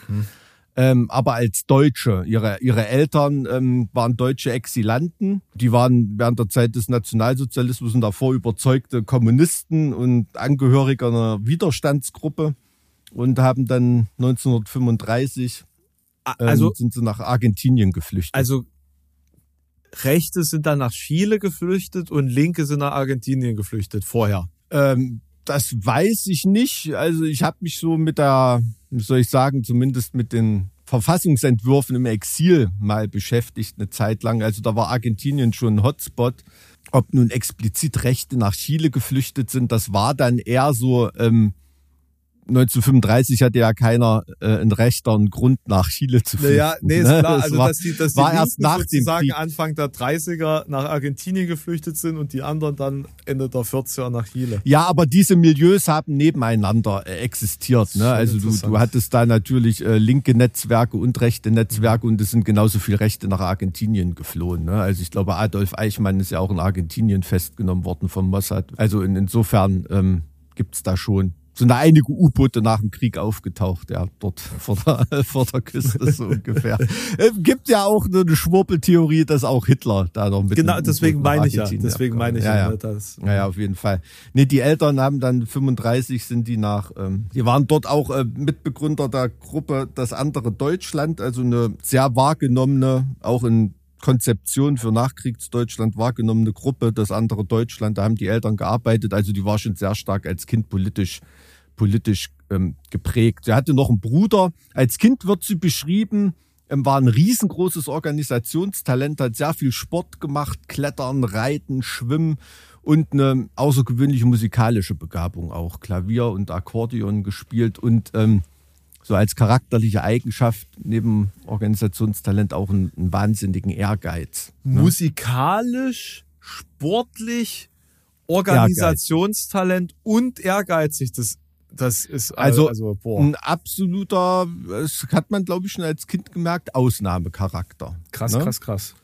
Ähm, aber als Deutsche. Ihre, ihre Eltern ähm, waren deutsche Exilanten. Die waren während der Zeit des Nationalsozialismus und davor überzeugte Kommunisten und Angehörige einer Widerstandsgruppe und haben dann 1935
A-
ähm,
Also,
sind sie nach Argentinien geflüchtet.
also Rechte sind dann nach Chile geflüchtet und Linke sind nach Argentinien geflüchtet vorher.
Ähm, das weiß ich nicht. Also ich habe mich so mit der, soll ich sagen, zumindest mit den Verfassungsentwürfen im Exil mal beschäftigt eine Zeit lang. Also da war Argentinien schon ein Hotspot. Ob nun explizit Rechte nach Chile geflüchtet sind, das war dann eher so. Ähm, 1935 hatte ja keiner äh, einen Grund nach Chile zu flüchten.
Naja, nee, ist
ne?
klar.
Das
Also,
war,
dass die, dass die
war erst nach
sozusagen. Anfang der 30er nach Argentinien geflüchtet sind und die anderen dann Ende der 40er nach Chile.
Ja, aber diese Milieus haben nebeneinander äh, existiert. Ne? Also du, du hattest da natürlich äh, linke Netzwerke und rechte Netzwerke und es sind genauso viele Rechte nach Argentinien geflohen. Ne? Also ich glaube, Adolf Eichmann ist ja auch in Argentinien festgenommen worden vom Mossad. Also in, insofern ähm, gibt's da schon sind da einige U-Boote nach dem Krieg aufgetaucht, ja, dort vor der, vor der Küste so ungefähr. Äh, gibt ja auch eine Schwurbeltheorie, dass auch Hitler da noch mit
Genau, deswegen meine ich ja. Deswegen meine ich
ja,
ja.
ja.
ne, Das,
Ja, auf jeden Fall. Nee, die Eltern haben dann 35 sind die nach, ähm, die waren dort auch äh, Mitbegründer der Gruppe Das andere Deutschland, also eine sehr wahrgenommene, auch in Konzeption für Nachkriegsdeutschland wahrgenommene Gruppe, Das andere Deutschland. Da haben die Eltern gearbeitet, also die war schon sehr stark als Kind politisch politisch ähm, geprägt. Sie hatte noch einen Bruder. Als Kind wird sie beschrieben, ähm, war ein riesengroßes Organisationstalent, hat sehr viel Sport gemacht, Klettern, Reiten, Schwimmen und eine außergewöhnliche musikalische Begabung auch. Klavier und Akkordeon gespielt und ähm, so als charakterliche Eigenschaft neben Organisationstalent auch einen, einen wahnsinnigen Ehrgeiz. ne?
Musikalisch, sportlich, Organisationstalent und ehrgeizig. Das, das ist
Also,
also boah,
Ein absoluter, das hat man glaube ich schon als Kind gemerkt, Ausnahmecharakter.
krass,
ne?
krass, krass.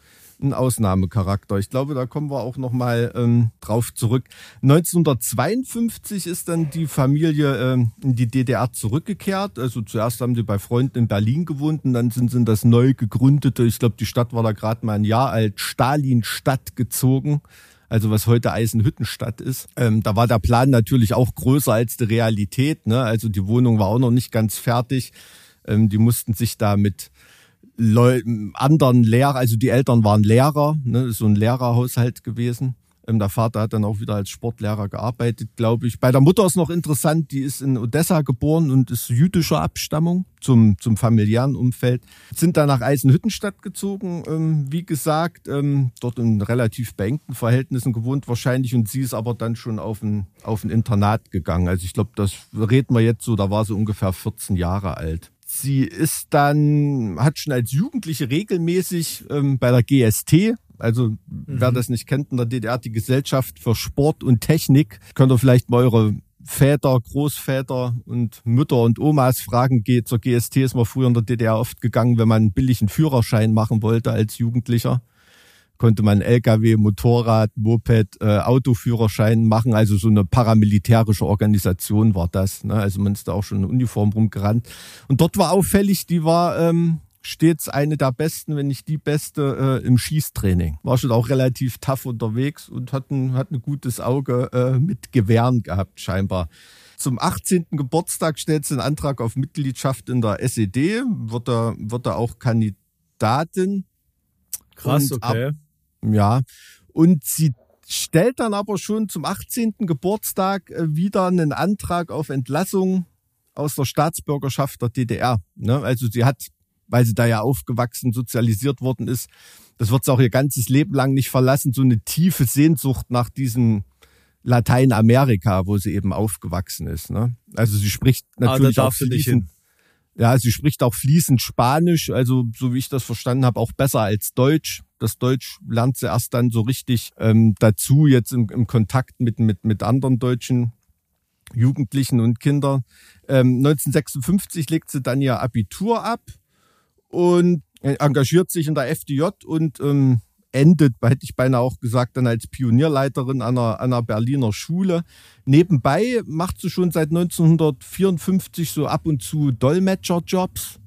ein Ausnahmecharakter. Ich glaube, da kommen wir auch noch mal ähm, drauf zurück. 1952 ist dann die Familie ähm, in die DDR zurückgekehrt. Also zuerst haben sie bei Freunden in Berlin gewohnt und dann sind sie in das neu gegründete, ich glaube, die Stadt war da gerade mal ein Jahr alt, Stalinstadt gezogen. Also was heute Eisenhüttenstadt ist. Ähm, da war der Plan natürlich auch größer als die Realität. Ne? Also die Wohnung war auch noch nicht ganz fertig. Ähm, die mussten sich da mit Leu anderen Lehrer, also die Eltern waren Lehrer, ne, so ein Lehrerhaushalt gewesen. Ähm, der Vater hat dann auch wieder als Sportlehrer gearbeitet, glaube ich. Bei der Mutter ist noch interessant, die ist in Odessa geboren und ist jüdischer Abstammung zum, zum familiären Umfeld. Sind dann nach Eisenhüttenstadt gezogen, ähm, wie gesagt, ähm, dort in relativ beengten Verhältnissen gewohnt wahrscheinlich und sie ist aber dann schon auf ein, auf ein Internat gegangen. Also ich glaube, das reden wir jetzt so, da war sie ungefähr 14 Jahre alt. Sie ist dann, hat schon als Jugendliche regelmäßig ähm, bei der GST, also wer das nicht kennt, in der DDR die Gesellschaft für Sport und Technik, könnt ihr vielleicht mal eure Väter, Großväter und Mütter und Omas fragen, geht zur GST ist man früher in der DDR oft gegangen, wenn man einen billigen Führerschein machen wollte als Jugendlicher konnte man LKW, Motorrad, Moped, äh, Autoführerschein machen. Also so eine paramilitärische Organisation war das. Ne? Also man ist da auch schon in Uniform rumgerannt. Und dort war auffällig, die war ähm, stets eine der besten, wenn nicht die beste äh, im Schießtraining. War schon auch relativ tough unterwegs und hat ein, hat ein gutes Auge äh, mit Gewehren gehabt, scheinbar. Zum 18. Geburtstag stellt sie einen Antrag auf Mitgliedschaft in der SED, wird er, wird er auch Kandidatin.
Krass,
Und ab-
okay.
Ja. Und sie stellt dann aber schon zum 18. Geburtstag äh, wieder einen Antrag auf Entlassung aus der Staatsbürgerschaft der DDR. Ne? Also sie hat, weil sie da ja aufgewachsen, sozialisiert worden ist, das wird sie auch ihr ganzes Leben lang nicht verlassen, so eine tiefe Sehnsucht nach diesem Lateinamerika, wo sie eben aufgewachsen ist. Ne? Also sie spricht
Ah,
natürlich auch
sie nicht
fließend, ja, sie spricht auch fließend Spanisch, also so wie ich das verstanden habe, auch besser als Deutsch. Das Deutsch lernt sie erst dann so richtig ähm, dazu, jetzt im, im Kontakt mit, mit, mit anderen deutschen Jugendlichen und Kindern. Ähm, 1956 legt sie dann ihr Abitur ab und engagiert sich in der FDJ und ähm, endet, hätte ich beinahe auch gesagt, dann als Pionierleiterin einer, einer Berliner Schule. Nebenbei macht sie schon seit 1954 so ab und zu Dolmetscherjobs.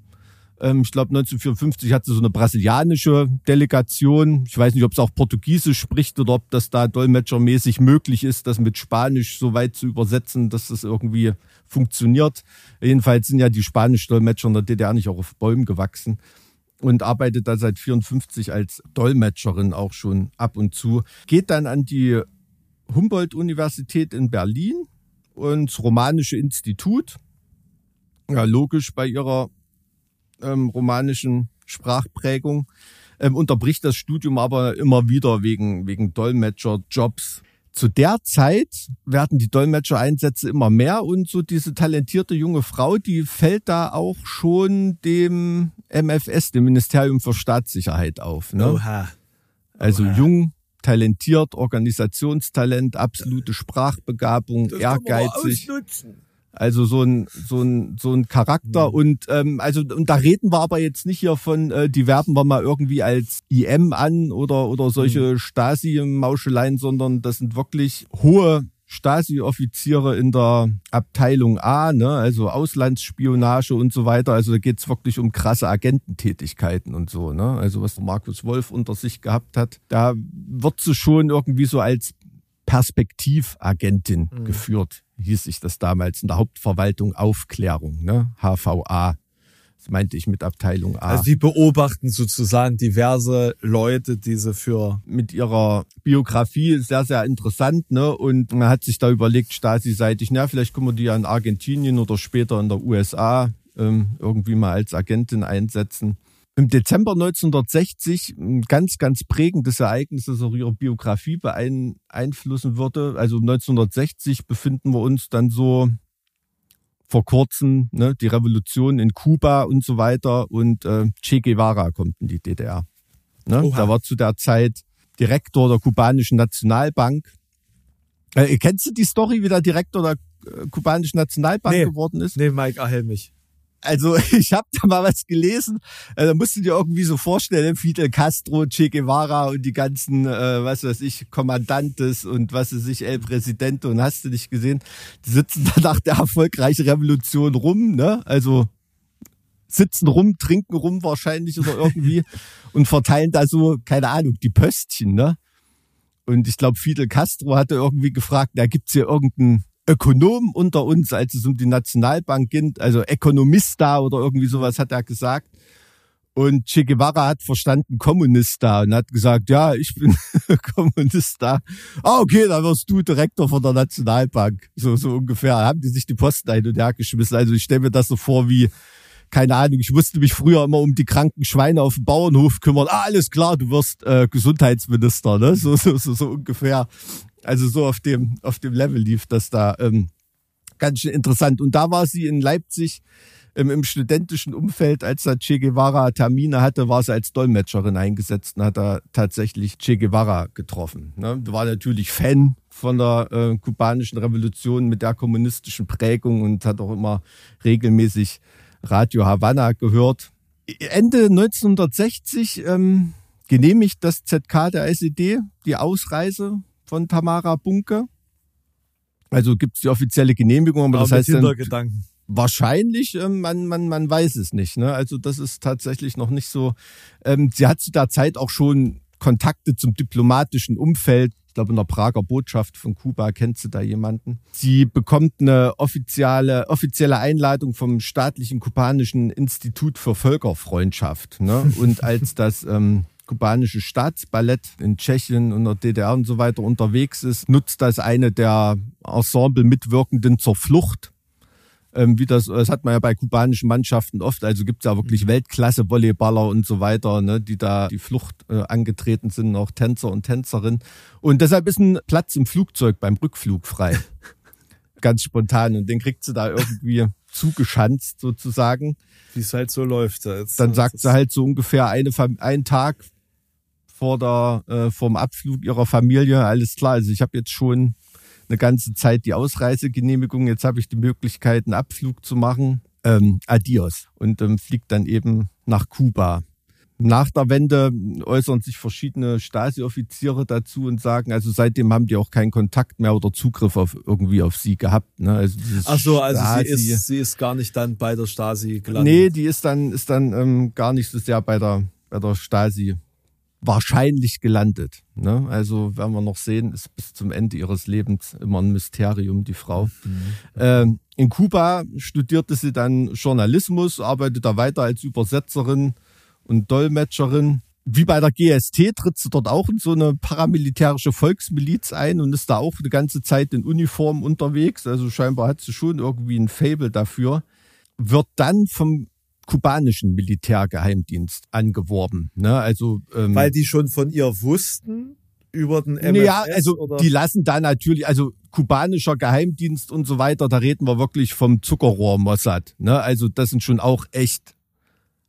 Ähm, ich glaube, 1954 hat sie so eine brasilianische Delegation. Ich weiß nicht, ob sie auch Portugiesisch spricht oder ob das da dolmetschermäßig möglich ist, das mit Spanisch so weit zu übersetzen, dass das irgendwie funktioniert. Jedenfalls sind ja die Spanisch-Dolmetscher in der DDR nicht auch auf Bäumen gewachsen und arbeitet da seit 54 als Dolmetscherin auch schon ab und zu. Geht dann an die Humboldt-Universität in Berlin und das Romanische Institut. Ja, logisch bei ihrer ähm, romanischen Sprachprägung. Ähm, unterbricht das Studium aber immer wieder wegen, wegen Dolmetscherjobs. Zu der Zeit werden die Dolmetschereinsätze immer mehr und so diese talentierte junge Frau, die fällt da auch schon dem MFS, dem Ministerium für Staatssicherheit auf. Ne?
Oha.
Also
Oha.
jung, talentiert, Organisationstalent, absolute Sprachbegabung, ehrgeizig. Also so ein so ein so ein Charakter und ähm, also und da reden wir aber jetzt nicht hier von äh, die werben wir mal irgendwie als IM an oder oder solche Stasi Mauscheleien, sondern das sind wirklich hohe Stasi-Offiziere in der Abteilung A, ne, also Auslandsspionage und so weiter. Also da geht's wirklich um krasse Agententätigkeiten und so, ne? Also was der Markus Wolf unter sich gehabt hat, da wird sie schon irgendwie so als Perspektivagentin
Mhm.
geführt, hieß sich das damals in der Hauptverwaltung Aufklärung, ne? HVA. Das meinte ich mit Abteilung A.
Also die beobachten sozusagen diverse Leute, die sie für
mit ihrer Biografie sehr, sehr interessant, ne? Und man hat sich da überlegt, Stasi-seitig, na, vielleicht können wir die ja in Argentinien oder später in der USA ähm, irgendwie mal als Agentin einsetzen. Im Dezember 1960 ein ganz, ganz prägendes Ereignis, das auch ihre Biografie beeinflussen würde. Also 1960 befinden wir uns dann so vor kurzem, ne, die Revolution in Kuba und so weiter und äh, Che Guevara kommt in die DDR. Ne?
Oha.
Da war zu der Zeit Direktor der kubanischen Nationalbank. Äh, kennst du die Story, wie der Direktor der äh, kubanischen Nationalbank
Nee.
geworden ist?
Nee, Mike, erhell mich.
Also ich habe da mal was gelesen. Äh, da musst du dir irgendwie so vorstellen, Fidel Castro, Che Guevara und die ganzen, äh, was weiß ich, Kommandantes und was weiß ich, El Presidente und hast du nicht gesehen, die sitzen da nach der erfolgreichen Revolution rum, ne? Also sitzen rum, trinken rum wahrscheinlich oder irgendwie und verteilen da so, keine Ahnung, die Pöstchen, ne? Und ich glaube, Fidel Castro hatte irgendwie gefragt, da gibt's hier irgendeinen Ökonom unter uns, als es um die Nationalbank ging, also Ökonomista oder irgendwie sowas hat er gesagt. Und Che Guevara hat verstanden Kommunista und hat gesagt, ja, ich bin Kommunista. Ah, okay, dann wirst du Direktor von der Nationalbank. So, so ungefähr. Haben die sich die Posten ein und her geschmissen. Also ich stelle mir das so vor wie, keine Ahnung, ich musste mich früher immer um die kranken Schweine auf dem Bauernhof kümmern. Ah, alles klar, du wirst äh, Gesundheitsminister, ne? So, so, so, so ungefähr. Also so auf dem, auf dem Level lief das da ähm, ganz schön interessant. Und da war sie in Leipzig ähm, im studentischen Umfeld, als da Che Guevara Termine hatte, war sie als Dolmetscherin eingesetzt und hat da tatsächlich Che Guevara getroffen. Ne? War natürlich Fan von der äh, kubanischen Revolution mit der kommunistischen Prägung und hat auch immer regelmäßig Radio Havanna gehört. Ende 1960 ähm, genehmigt das ZK der SED die Ausreise von Tamara Bunke. Also gibt es die offizielle Genehmigung, aber
Aber
das heißt dann. Wahrscheinlich, ähm, man, man, man weiß es nicht. Ne? Also das ist tatsächlich noch nicht so. Ähm, sie hat zu der Zeit auch schon Kontakte zum diplomatischen Umfeld. Ich glaube, in der Prager Botschaft von Kuba kennt sie da jemanden. Sie bekommt eine offizielle, offizielle Einladung vom staatlichen kubanischen Institut für Völkerfreundschaft. Ne? Und als das ähm, kubanische Staatsballett in Tschechien und der DDR und so weiter unterwegs ist, nutzt das eine der Ensemble Mitwirkenden zur Flucht ähm, wie das, das hat man ja bei kubanischen Mannschaften oft. Also gibt es ja wirklich mhm. Weltklasse-Volleyballer und so weiter, ne, die da die Flucht äh, angetreten sind, auch Tänzer und Tänzerinnen. Und deshalb ist ein Platz im Flugzeug beim Rückflug frei. Ganz spontan. Und den kriegt sie da irgendwie zugeschanzt sozusagen.
Wie es halt so läuft.
Jetzt, Dann sagt sie halt so ungefähr eine, einen Tag vor der, äh, vom Abflug ihrer Familie, alles klar, also ich habe jetzt schon eine ganze Zeit die Ausreisegenehmigung. Jetzt habe ich die Möglichkeit, einen Abflug zu machen. Ähm, adios. Und ähm, fliegt dann eben nach Kuba. Nach der Wende äußern sich verschiedene Stasi-Offiziere dazu und sagen, also seitdem haben die auch keinen Kontakt mehr oder Zugriff auf irgendwie auf sie gehabt. Ne?
Also Ach so, also sie ist, sie ist gar nicht dann bei der Stasi
gelandet. Nee, die ist dann, ist dann ähm, gar nicht so sehr bei der, bei der Stasi wahrscheinlich gelandet. Ne? Also werden wir noch sehen, ist bis zum Ende ihres Lebens immer ein Mysterium, die Frau. Mhm. Ähm, in Kuba studierte sie dann Journalismus, arbeitet da weiter als Übersetzerin und Dolmetscherin. Wie bei der GST tritt sie dort auch in so eine paramilitärische Volksmiliz ein und ist da auch eine ganze Zeit in Uniform unterwegs. Also scheinbar hat sie schon irgendwie ein Fable dafür. Wird dann vom kubanischen Militärgeheimdienst angeworben. Ne? Also
ähm, weil die schon von ihr wussten über den MFS?
Ja, also oder? die lassen da natürlich, also kubanischer Geheimdienst und so weiter, da reden wir wirklich vom Zuckerrohr Mossad. Ne? Also das sind schon auch echt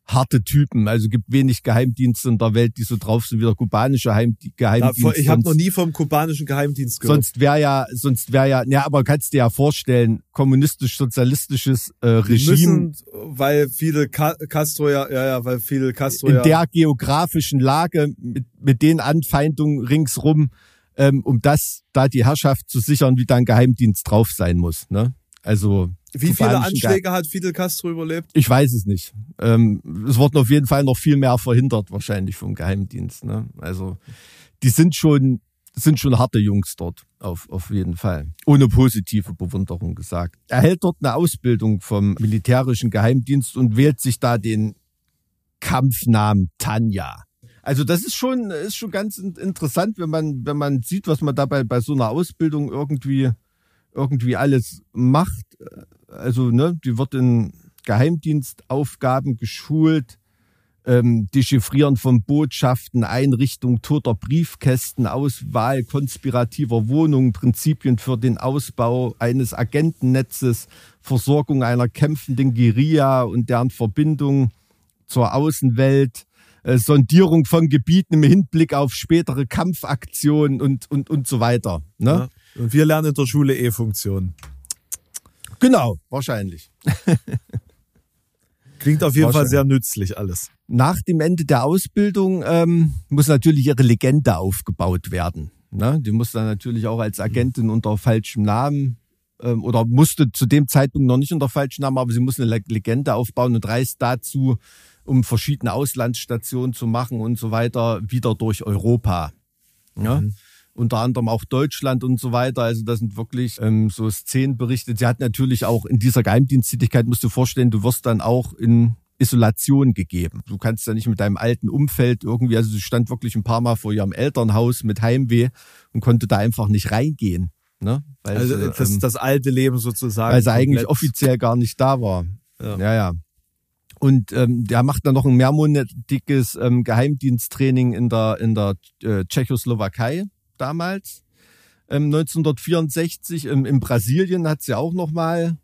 harte Typen. Also gibt wenig Geheimdienste in der Welt, die so drauf sind wie der kubanische Heim Geheimdienst.
Ich habe noch nie vom kubanischen Geheimdienst
gehört. Sonst wäre ja, sonst wäre ja, ja, aber kannst dir ja vorstellen, kommunistisch-sozialistisches äh, Regime. Müssen,
weil viele Castro ja, ja, ja, weil viele Castro
in
ja.
der geografischen Lage mit, mit den Anfeindungen ringsrum, ähm, um das da die Herrschaft zu sichern, wie da ein Geheimdienst drauf sein muss. Ne? Also
wie viele Anschläge hat Fidel Castro überlebt?
Ich weiß es nicht. Ähm, es wurden auf jeden Fall noch viel mehr verhindert, wahrscheinlich vom Geheimdienst. Ne? Also die sind schon, sind schon harte Jungs dort, auf, auf jeden Fall. Ohne positive Bewunderung gesagt. Er hält dort eine Ausbildung vom militärischen Geheimdienst und wählt sich da den Kampfnamen Tanja. Also das ist schon, ist schon ganz interessant, wenn man, wenn man sieht, was man dabei bei so einer Ausbildung irgendwie irgendwie alles macht. Also, ne, die wird in Geheimdienstaufgaben geschult, ähm, Dechiffrieren von Botschaften, Einrichtung toter Briefkästen, Auswahl konspirativer Wohnungen, Prinzipien für den Ausbau eines Agentennetzes, Versorgung einer kämpfenden Guerilla und deren Verbindung zur Außenwelt, äh, Sondierung von Gebieten im Hinblick auf spätere Kampfaktionen und, und, und so weiter. Ne? Ja.
Und wir lernen in der Schule E-Funktion.
Genau, wahrscheinlich.
Klingt auf jeden Fall sehr nützlich alles.
Nach dem Ende der Ausbildung ähm, muss natürlich ihre Legende aufgebaut werden. Ne? Die muss dann natürlich auch als Agentin unter falschem Namen ähm, oder musste zu dem Zeitpunkt noch nicht unter falschem Namen, aber sie muss eine Legende aufbauen und reist dazu, um verschiedene Auslandsstationen zu machen und so weiter, wieder durch Europa. Ja? Mhm unter anderem auch Deutschland und so weiter. Also das sind wirklich ähm, so Szenen berichtet. Sie hat natürlich auch in dieser Geheimdiensttätigkeit, musst du vorstellen, du wirst dann auch in Isolation gegeben. Du kannst ja nicht mit deinem alten Umfeld irgendwie, also sie stand wirklich ein paar Mal vor ihrem Elternhaus mit Heimweh und konnte da einfach nicht reingehen. Ne?
Weil also sie, das, ähm, das alte Leben sozusagen.
Weil sie eigentlich offiziell gar nicht da war. Ja, ja. ja. Und ähm, der macht dann noch ein mehrmonatiges ähm, Geheimdiensttraining in der in der äh, Tschechoslowakei damals. Ähm, 1964 ähm, in Brasilien hat sie auch nochmal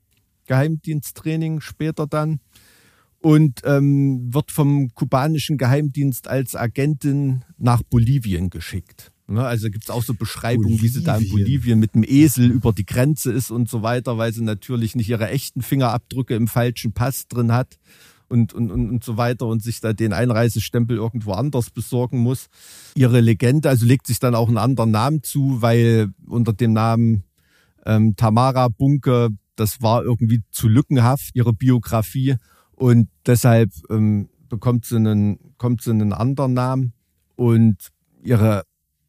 Geheimdiensttraining später dann und ähm, wird vom kubanischen Geheimdienst als Agentin nach Bolivien geschickt. Ne, also gibt es auch so Beschreibungen, Bolivien. wie sie da in Bolivien mit dem Esel über die Grenze ist und so weiter, weil sie natürlich nicht ihre echten Fingerabdrücke im falschen Pass drin hat und, und, und, und so weiter und sich da den Einreisestempel irgendwo anders besorgen muss. Ihre Legende, also legt sich dann auch einen anderen Namen zu, weil unter dem Namen ähm, Tamara Bunke das war irgendwie zu lückenhaft, ihre Biografie. Und deshalb ähm, bekommt sie einen, kommt sie einen anderen Namen. Und ihre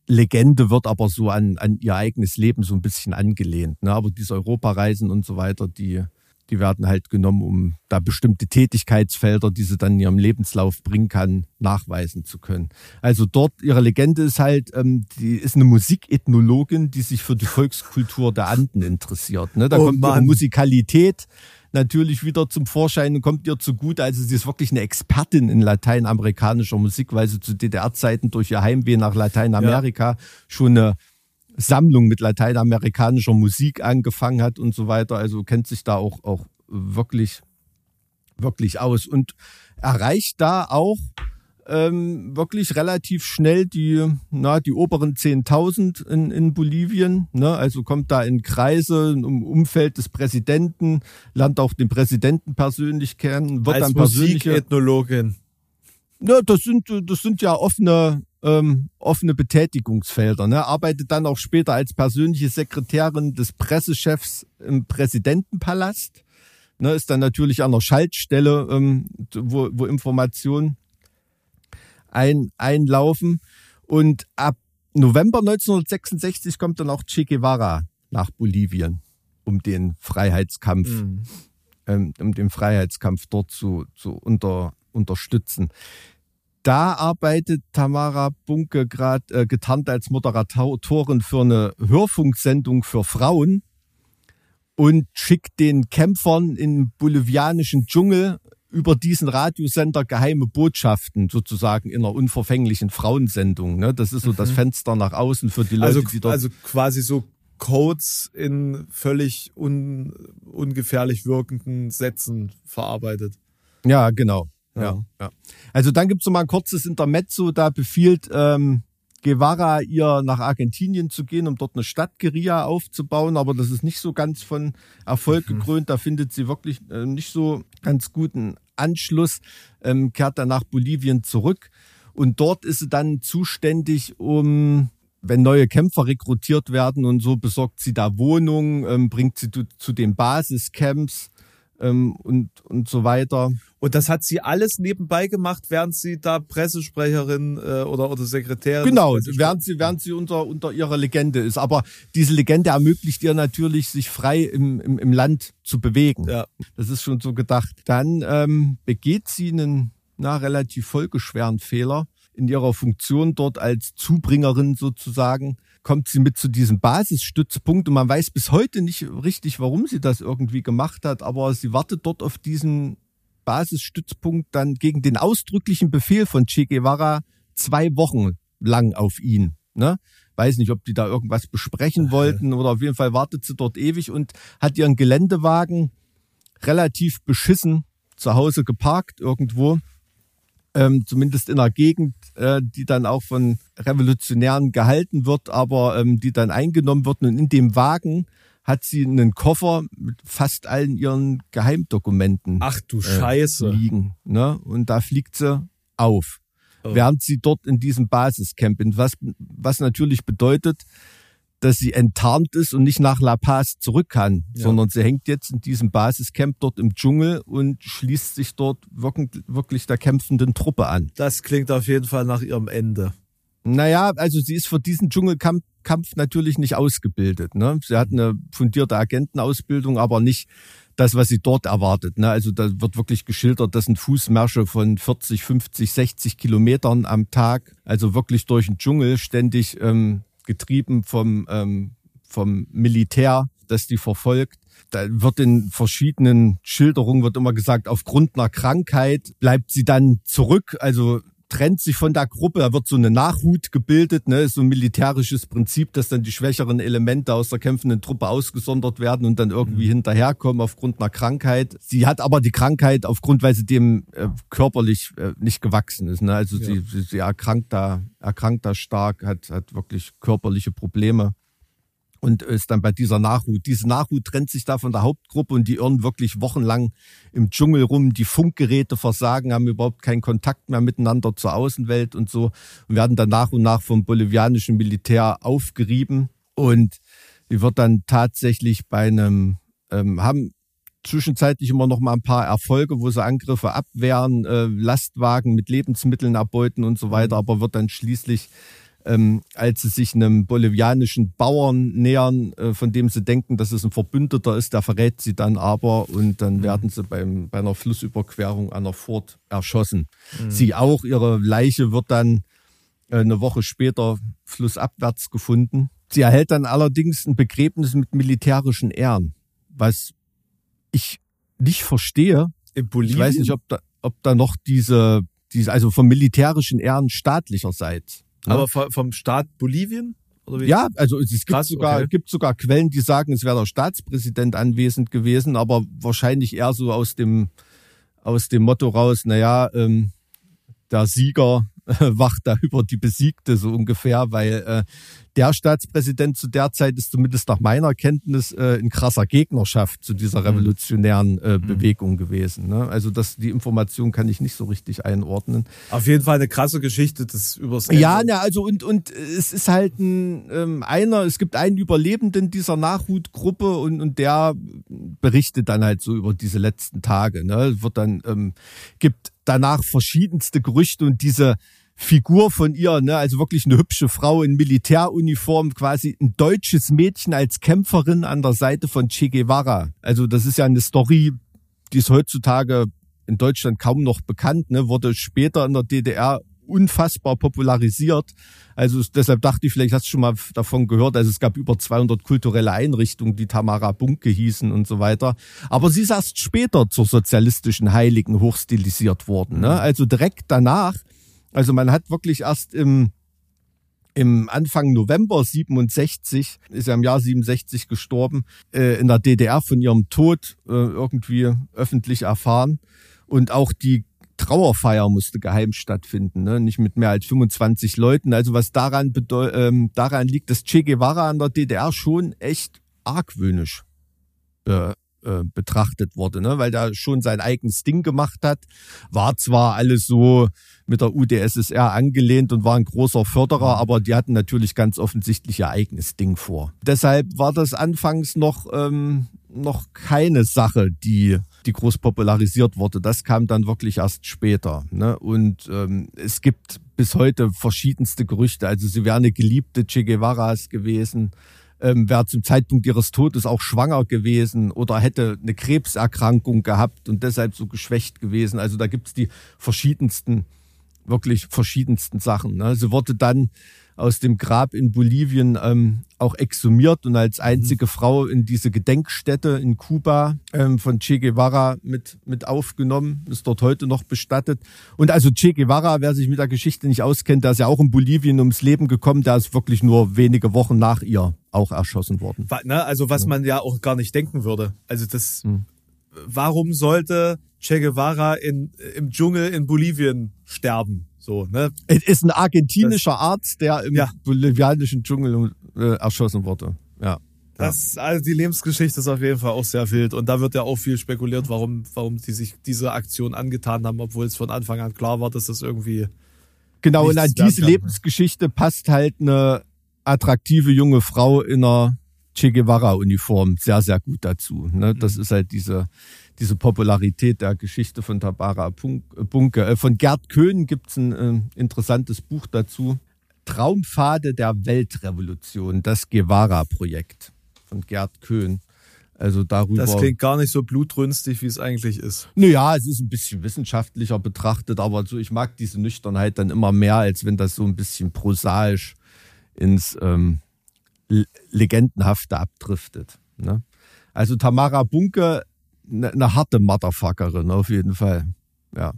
Legende wird aber so an, an ihr eigenes Leben so ein bisschen angelehnt. Ne? Aber diese Europareisen und so weiter, die, die werden halt genommen, um da bestimmte Tätigkeitsfelder, die sie dann in ihrem Lebenslauf bringen kann, nachweisen zu können. Also dort, ihre Legende ist halt, ähm, die ist eine Musikethnologin, die sich für die Volkskultur der Anden interessiert. Ne? Da
Oh
kommt ihre
Mann.
Musikalität natürlich wieder zum Vorschein und kommt ihr zugute. Also sie ist wirklich eine Expertin in lateinamerikanischer Musik, weil sie zu DDR-Zeiten durch ihr Heimweh nach Lateinamerika schon eine Sammlung mit lateinamerikanischer Musik angefangen hat und so weiter. Also kennt sich da auch, auch wirklich, wirklich aus und erreicht da auch ähm, wirklich relativ schnell die, na, die oberen 10.000 in, in Bolivien. Ne? Also kommt da in Kreise im Umfeld des Präsidenten, lernt auch den Präsidenten persönlich kennen, wird
Als
dann persönliche
Musikethnologin.
ja, das sind, das sind ja offene, ähm, offene Betätigungsfelder. Ne? Arbeitet dann auch später als persönliche Sekretärin des Pressechefs im Präsidentenpalast. Ne? Ist dann natürlich an der Schaltstelle, ähm, wo, wo Informationen ein, einlaufen. Und ab November 1966 kommt dann auch Che Guevara nach Bolivien, um den Freiheitskampf
Mhm.
ähm, um den Freiheitskampf dort zu, zu unter, unterstützen. Da arbeitet Tamara Bunke gerade äh, getarnt als Moderatorin für eine Hörfunksendung für Frauen und schickt den Kämpfern im bolivianischen Dschungel über diesen Radiosender geheime Botschaften sozusagen in einer unverfänglichen Frauensendung. Ne? Das ist so das Fenster nach außen für die Leute,
Also,
die dort
also quasi so Codes in völlig un, ungefährlich wirkenden Sätzen verarbeitet.
Ja, genau. Ja.
Ja.
Ja. Also dann gibt's noch mal ein kurzes Intermezzo, da befiehlt ähm, Guevara ihr nach Argentinien zu gehen, um dort eine Stadtguerilla aufzubauen, aber das ist nicht so ganz von Erfolg gekrönt. Da findet sie wirklich äh, nicht so ganz guten Anschluss, ähm, kehrt dann nach Bolivien zurück und dort ist sie dann zuständig, um wenn neue Kämpfer rekrutiert werden und so besorgt sie da Wohnungen, ähm, bringt sie zu, zu den Basiscamps ähm, und, und so weiter.
Und das hat sie alles nebenbei gemacht, während sie da Pressesprecherin äh, oder, oder Sekretärin.
Genau, während sie, während sie unter, unter ihrer Legende ist. Aber diese Legende ermöglicht ihr natürlich, sich frei im, im, im Land zu bewegen.
Ja.
Das ist schon so gedacht. Dann ähm, begeht sie einen na, relativ folgeschweren Fehler. In ihrer Funktion dort als Zubringerin sozusagen kommt sie mit zu diesem Basisstützpunkt und man weiß bis heute nicht richtig, warum sie das irgendwie gemacht hat, aber sie wartet dort auf diesen Basisstützpunkt dann gegen den ausdrücklichen Befehl von Che Guevara zwei Wochen lang auf ihn. Ne? Weiß nicht, ob die da irgendwas besprechen wollten oder auf jeden Fall wartet sie dort ewig und hat ihren Geländewagen relativ beschissen zu Hause geparkt irgendwo. Ähm, zumindest in einer Gegend, äh, die dann auch von Revolutionären gehalten wird, aber ähm, die dann eingenommen wird. Und in dem Wagen hat sie einen Koffer mit fast allen ihren Geheimdokumenten
Ach du
äh,
Scheiße.
liegen. Ne? Und da fliegt sie auf.
Oh.
Während sie dort in diesem Basiscamp was, was natürlich bedeutet, dass sie enttarnt ist und nicht nach La Paz zurück kann,
Ja.
sondern sie hängt jetzt in diesem Basiscamp dort im Dschungel und schließt sich dort wirklich, der kämpfenden Truppe an.
Das klingt auf jeden Fall nach ihrem Ende.
Naja, also sie ist für diesen Dschungelkampf Kampf natürlich nicht ausgebildet. Ne? Sie hat eine fundierte Agentenausbildung, aber nicht das, was sie dort erwartet. Ne? Also da wird wirklich geschildert, das sind Fußmärsche von 40, 50, 60 Kilometern am Tag. Also wirklich durch den Dschungel, ständig ähm, getrieben vom, ähm, vom Militär, das die verfolgt. Da wird in verschiedenen Schilderungen wird immer gesagt, aufgrund einer Krankheit bleibt sie dann zurück. Also trennt sich von der Gruppe, da wird so eine Nachhut gebildet, ne, ist so ein militärisches Prinzip, dass dann die schwächeren Elemente aus der kämpfenden Truppe ausgesondert werden und dann irgendwie hinterherkommen aufgrund einer Krankheit. Sie hat aber die Krankheit aufgrund, weil sie dem äh, körperlich äh, nicht gewachsen ist. Ne? Also sie, sie, sie erkrankt da, erkrankt da stark, hat, hat wirklich körperliche Probleme und ist dann bei dieser Nachhut. Diese Nachhut trennt sich da von der Hauptgruppe und die irren wirklich wochenlang im Dschungel rum. Die Funkgeräte versagen, haben überhaupt keinen Kontakt mehr miteinander zur Außenwelt und so und werden dann nach und nach vom bolivianischen Militär aufgerieben und die wird dann tatsächlich bei einem ähm, haben zwischenzeitlich immer noch mal ein paar Erfolge, wo sie Angriffe abwehren, äh, Lastwagen mit Lebensmitteln erbeuten und so weiter, aber wird dann schließlich ähm, als sie sich einem bolivianischen Bauern nähern, äh, von dem sie denken, dass es ein Verbündeter ist, der verrät sie dann aber und dann
Mhm.
werden sie beim, bei einer Flussüberquerung an der Furt erschossen.
Mhm.
Sie auch, ihre Leiche wird dann äh, eine Woche später flussabwärts gefunden. Sie erhält dann allerdings ein Begräbnis mit militärischen Ehren, was ich nicht verstehe.
In
Ich weiß nicht, ob da, ob da noch diese, diese, also von militärischen Ehren staatlicherseits. Ne?
Aber vom Staat Bolivien?
Ja, also es gibt
Krass,
sogar
okay.
gibt sogar Quellen, die sagen, es wäre der Staatspräsident anwesend gewesen, aber wahrscheinlich eher so aus dem aus dem Motto raus, naja, ähm, der Sieger wacht da über die Besiegte so ungefähr, weil äh, der Staatspräsident zu der Zeit ist zumindest nach meiner Kenntnis äh, in krasser Gegnerschaft zu dieser revolutionären äh, Bewegung gewesen. Ne? Also das die Information kann ich nicht so richtig einordnen.
Auf jeden Fall eine krasse Geschichte des übers Ende.
Ja, na, also und und es ist halt ein ähm, einer, es gibt einen Überlebenden dieser Nachhutgruppe und und der berichtet dann halt so über diese letzten Tage. Ne, wird dann ähm, gibt danach verschiedenste Gerüchte und diese Figur von ihr, ne, also wirklich eine hübsche Frau in Militäruniform, quasi ein deutsches Mädchen als Kämpferin an der Seite von Che Guevara. Also das ist ja eine Story, die ist heutzutage in Deutschland kaum noch bekannt, ne, wurde später in der DDR unfassbar popularisiert. Also es- deshalb dachte ich, vielleicht hast du schon mal davon gehört. Also es gab über 200 kulturelle Einrichtungen, die Tamara Bunke hießen und so weiter. Aber sie ist erst später zur sozialistischen Heiligen hochstilisiert worden. Ne? Also direkt danach. Also man hat wirklich erst im im Anfang November 67, ist ja im Jahr 67 gestorben, äh, in der DDR von ihrem Tod äh, irgendwie öffentlich erfahren. Und auch die Trauerfeier musste geheim stattfinden, ne? nicht mit mehr als 25 Leuten. Also was daran, ähm, daran liegt, dass Che Guevara in der DDR schon echt argwöhnisch äh, äh, betrachtet wurde, ne? weil der schon sein eigenes Ding gemacht hat. War zwar alles so mit der UdSSR angelehnt und war ein großer Förderer, aber die hatten natürlich ganz offensichtlich ihr eigenes Ding vor. Deshalb war das anfangs noch, ähm, noch keine Sache, die, die groß popularisiert wurde. Das kam dann wirklich erst später. Ne? Und ähm, es gibt bis heute verschiedenste Gerüchte. Also sie wäre eine geliebte Che Guevaras gewesen ähm, wäre zum Zeitpunkt ihres Todes auch schwanger gewesen oder hätte eine Krebserkrankung gehabt und deshalb so geschwächt gewesen. Also da gibt's die verschiedensten, wirklich verschiedensten Sachen. Ne? Sie wurde dann aus dem Grab in Bolivien ähm, auch exhumiert und als einzige Frau in diese Gedenkstätte in Kuba ähm, von Che Guevara mit, mit aufgenommen, ist dort heute noch bestattet. Und also Che Guevara, wer sich mit der Geschichte nicht auskennt, der ist ja auch in Bolivien ums Leben gekommen, der ist wirklich nur wenige Wochen nach ihr auch erschossen worden.
Ne, also was man ja auch gar nicht denken würde. Also das,
Hm.
warum sollte Che Guevara in, im Dschungel in Bolivien sterben? So, ne?
Es ist ein argentinischer Arzt, der im
Ja.
bolivianischen Dschungel äh, erschossen wurde. Ja.
Das, also die Lebensgeschichte ist auf jeden Fall auch sehr wild. Und da wird ja auch viel spekuliert, warum, warum die sich diese Aktion angetan haben, obwohl es von Anfang an klar war, dass das irgendwie
Genau, und an diese
kann.
Lebensgeschichte passt halt eine attraktive junge Frau in einer Che Guevara-Uniform sehr, sehr gut dazu. Ne? Das ist halt diese, diese Popularität der Geschichte von Tabara äh, Bunke. Äh, Von Gerd Köhn gibt's ein äh, interessantes Buch dazu. Traumpfade der Weltrevolution, das Guevara-Projekt von Gerd Köhn. Also darüber.
Das klingt gar nicht so blutrünstig, wie es eigentlich ist.
Naja, es ist ein bisschen wissenschaftlicher betrachtet, aber so, ich mag diese Nüchternheit dann immer mehr, als wenn das so ein bisschen prosaisch ins ähm, Le- Legendenhafte abdriftet. Ne? Also Tamara Bunke, eine ne harte Motherfuckerin auf jeden Fall. Ja,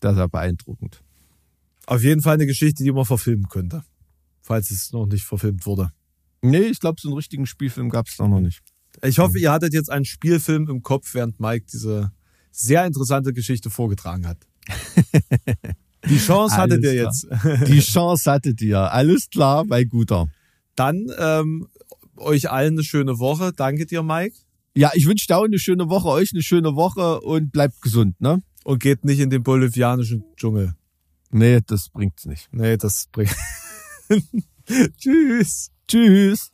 das ist ja beeindruckend.
Auf jeden Fall eine Geschichte, die man verfilmen könnte. Falls es noch nicht verfilmt wurde.
Nee, ich glaube, so einen richtigen Spielfilm gab es noch nicht.
Ich hoffe, ihr hattet jetzt einen Spielfilm im Kopf, während Mike diese sehr interessante Geschichte vorgetragen hat. Die Chance hattet ihr jetzt.
Die Chance hattet ihr. Alles klar, bei guter.
Dann ähm, euch allen eine schöne Woche. Danke dir, Mike.
Ja, ich wünsche dir auch eine schöne Woche, euch eine schöne Woche und bleibt gesund, ne?
Und geht nicht in den bolivianischen Dschungel.
Nee, das bringt's nicht.
Nee, das bringt. Tschüss.
Tschüss.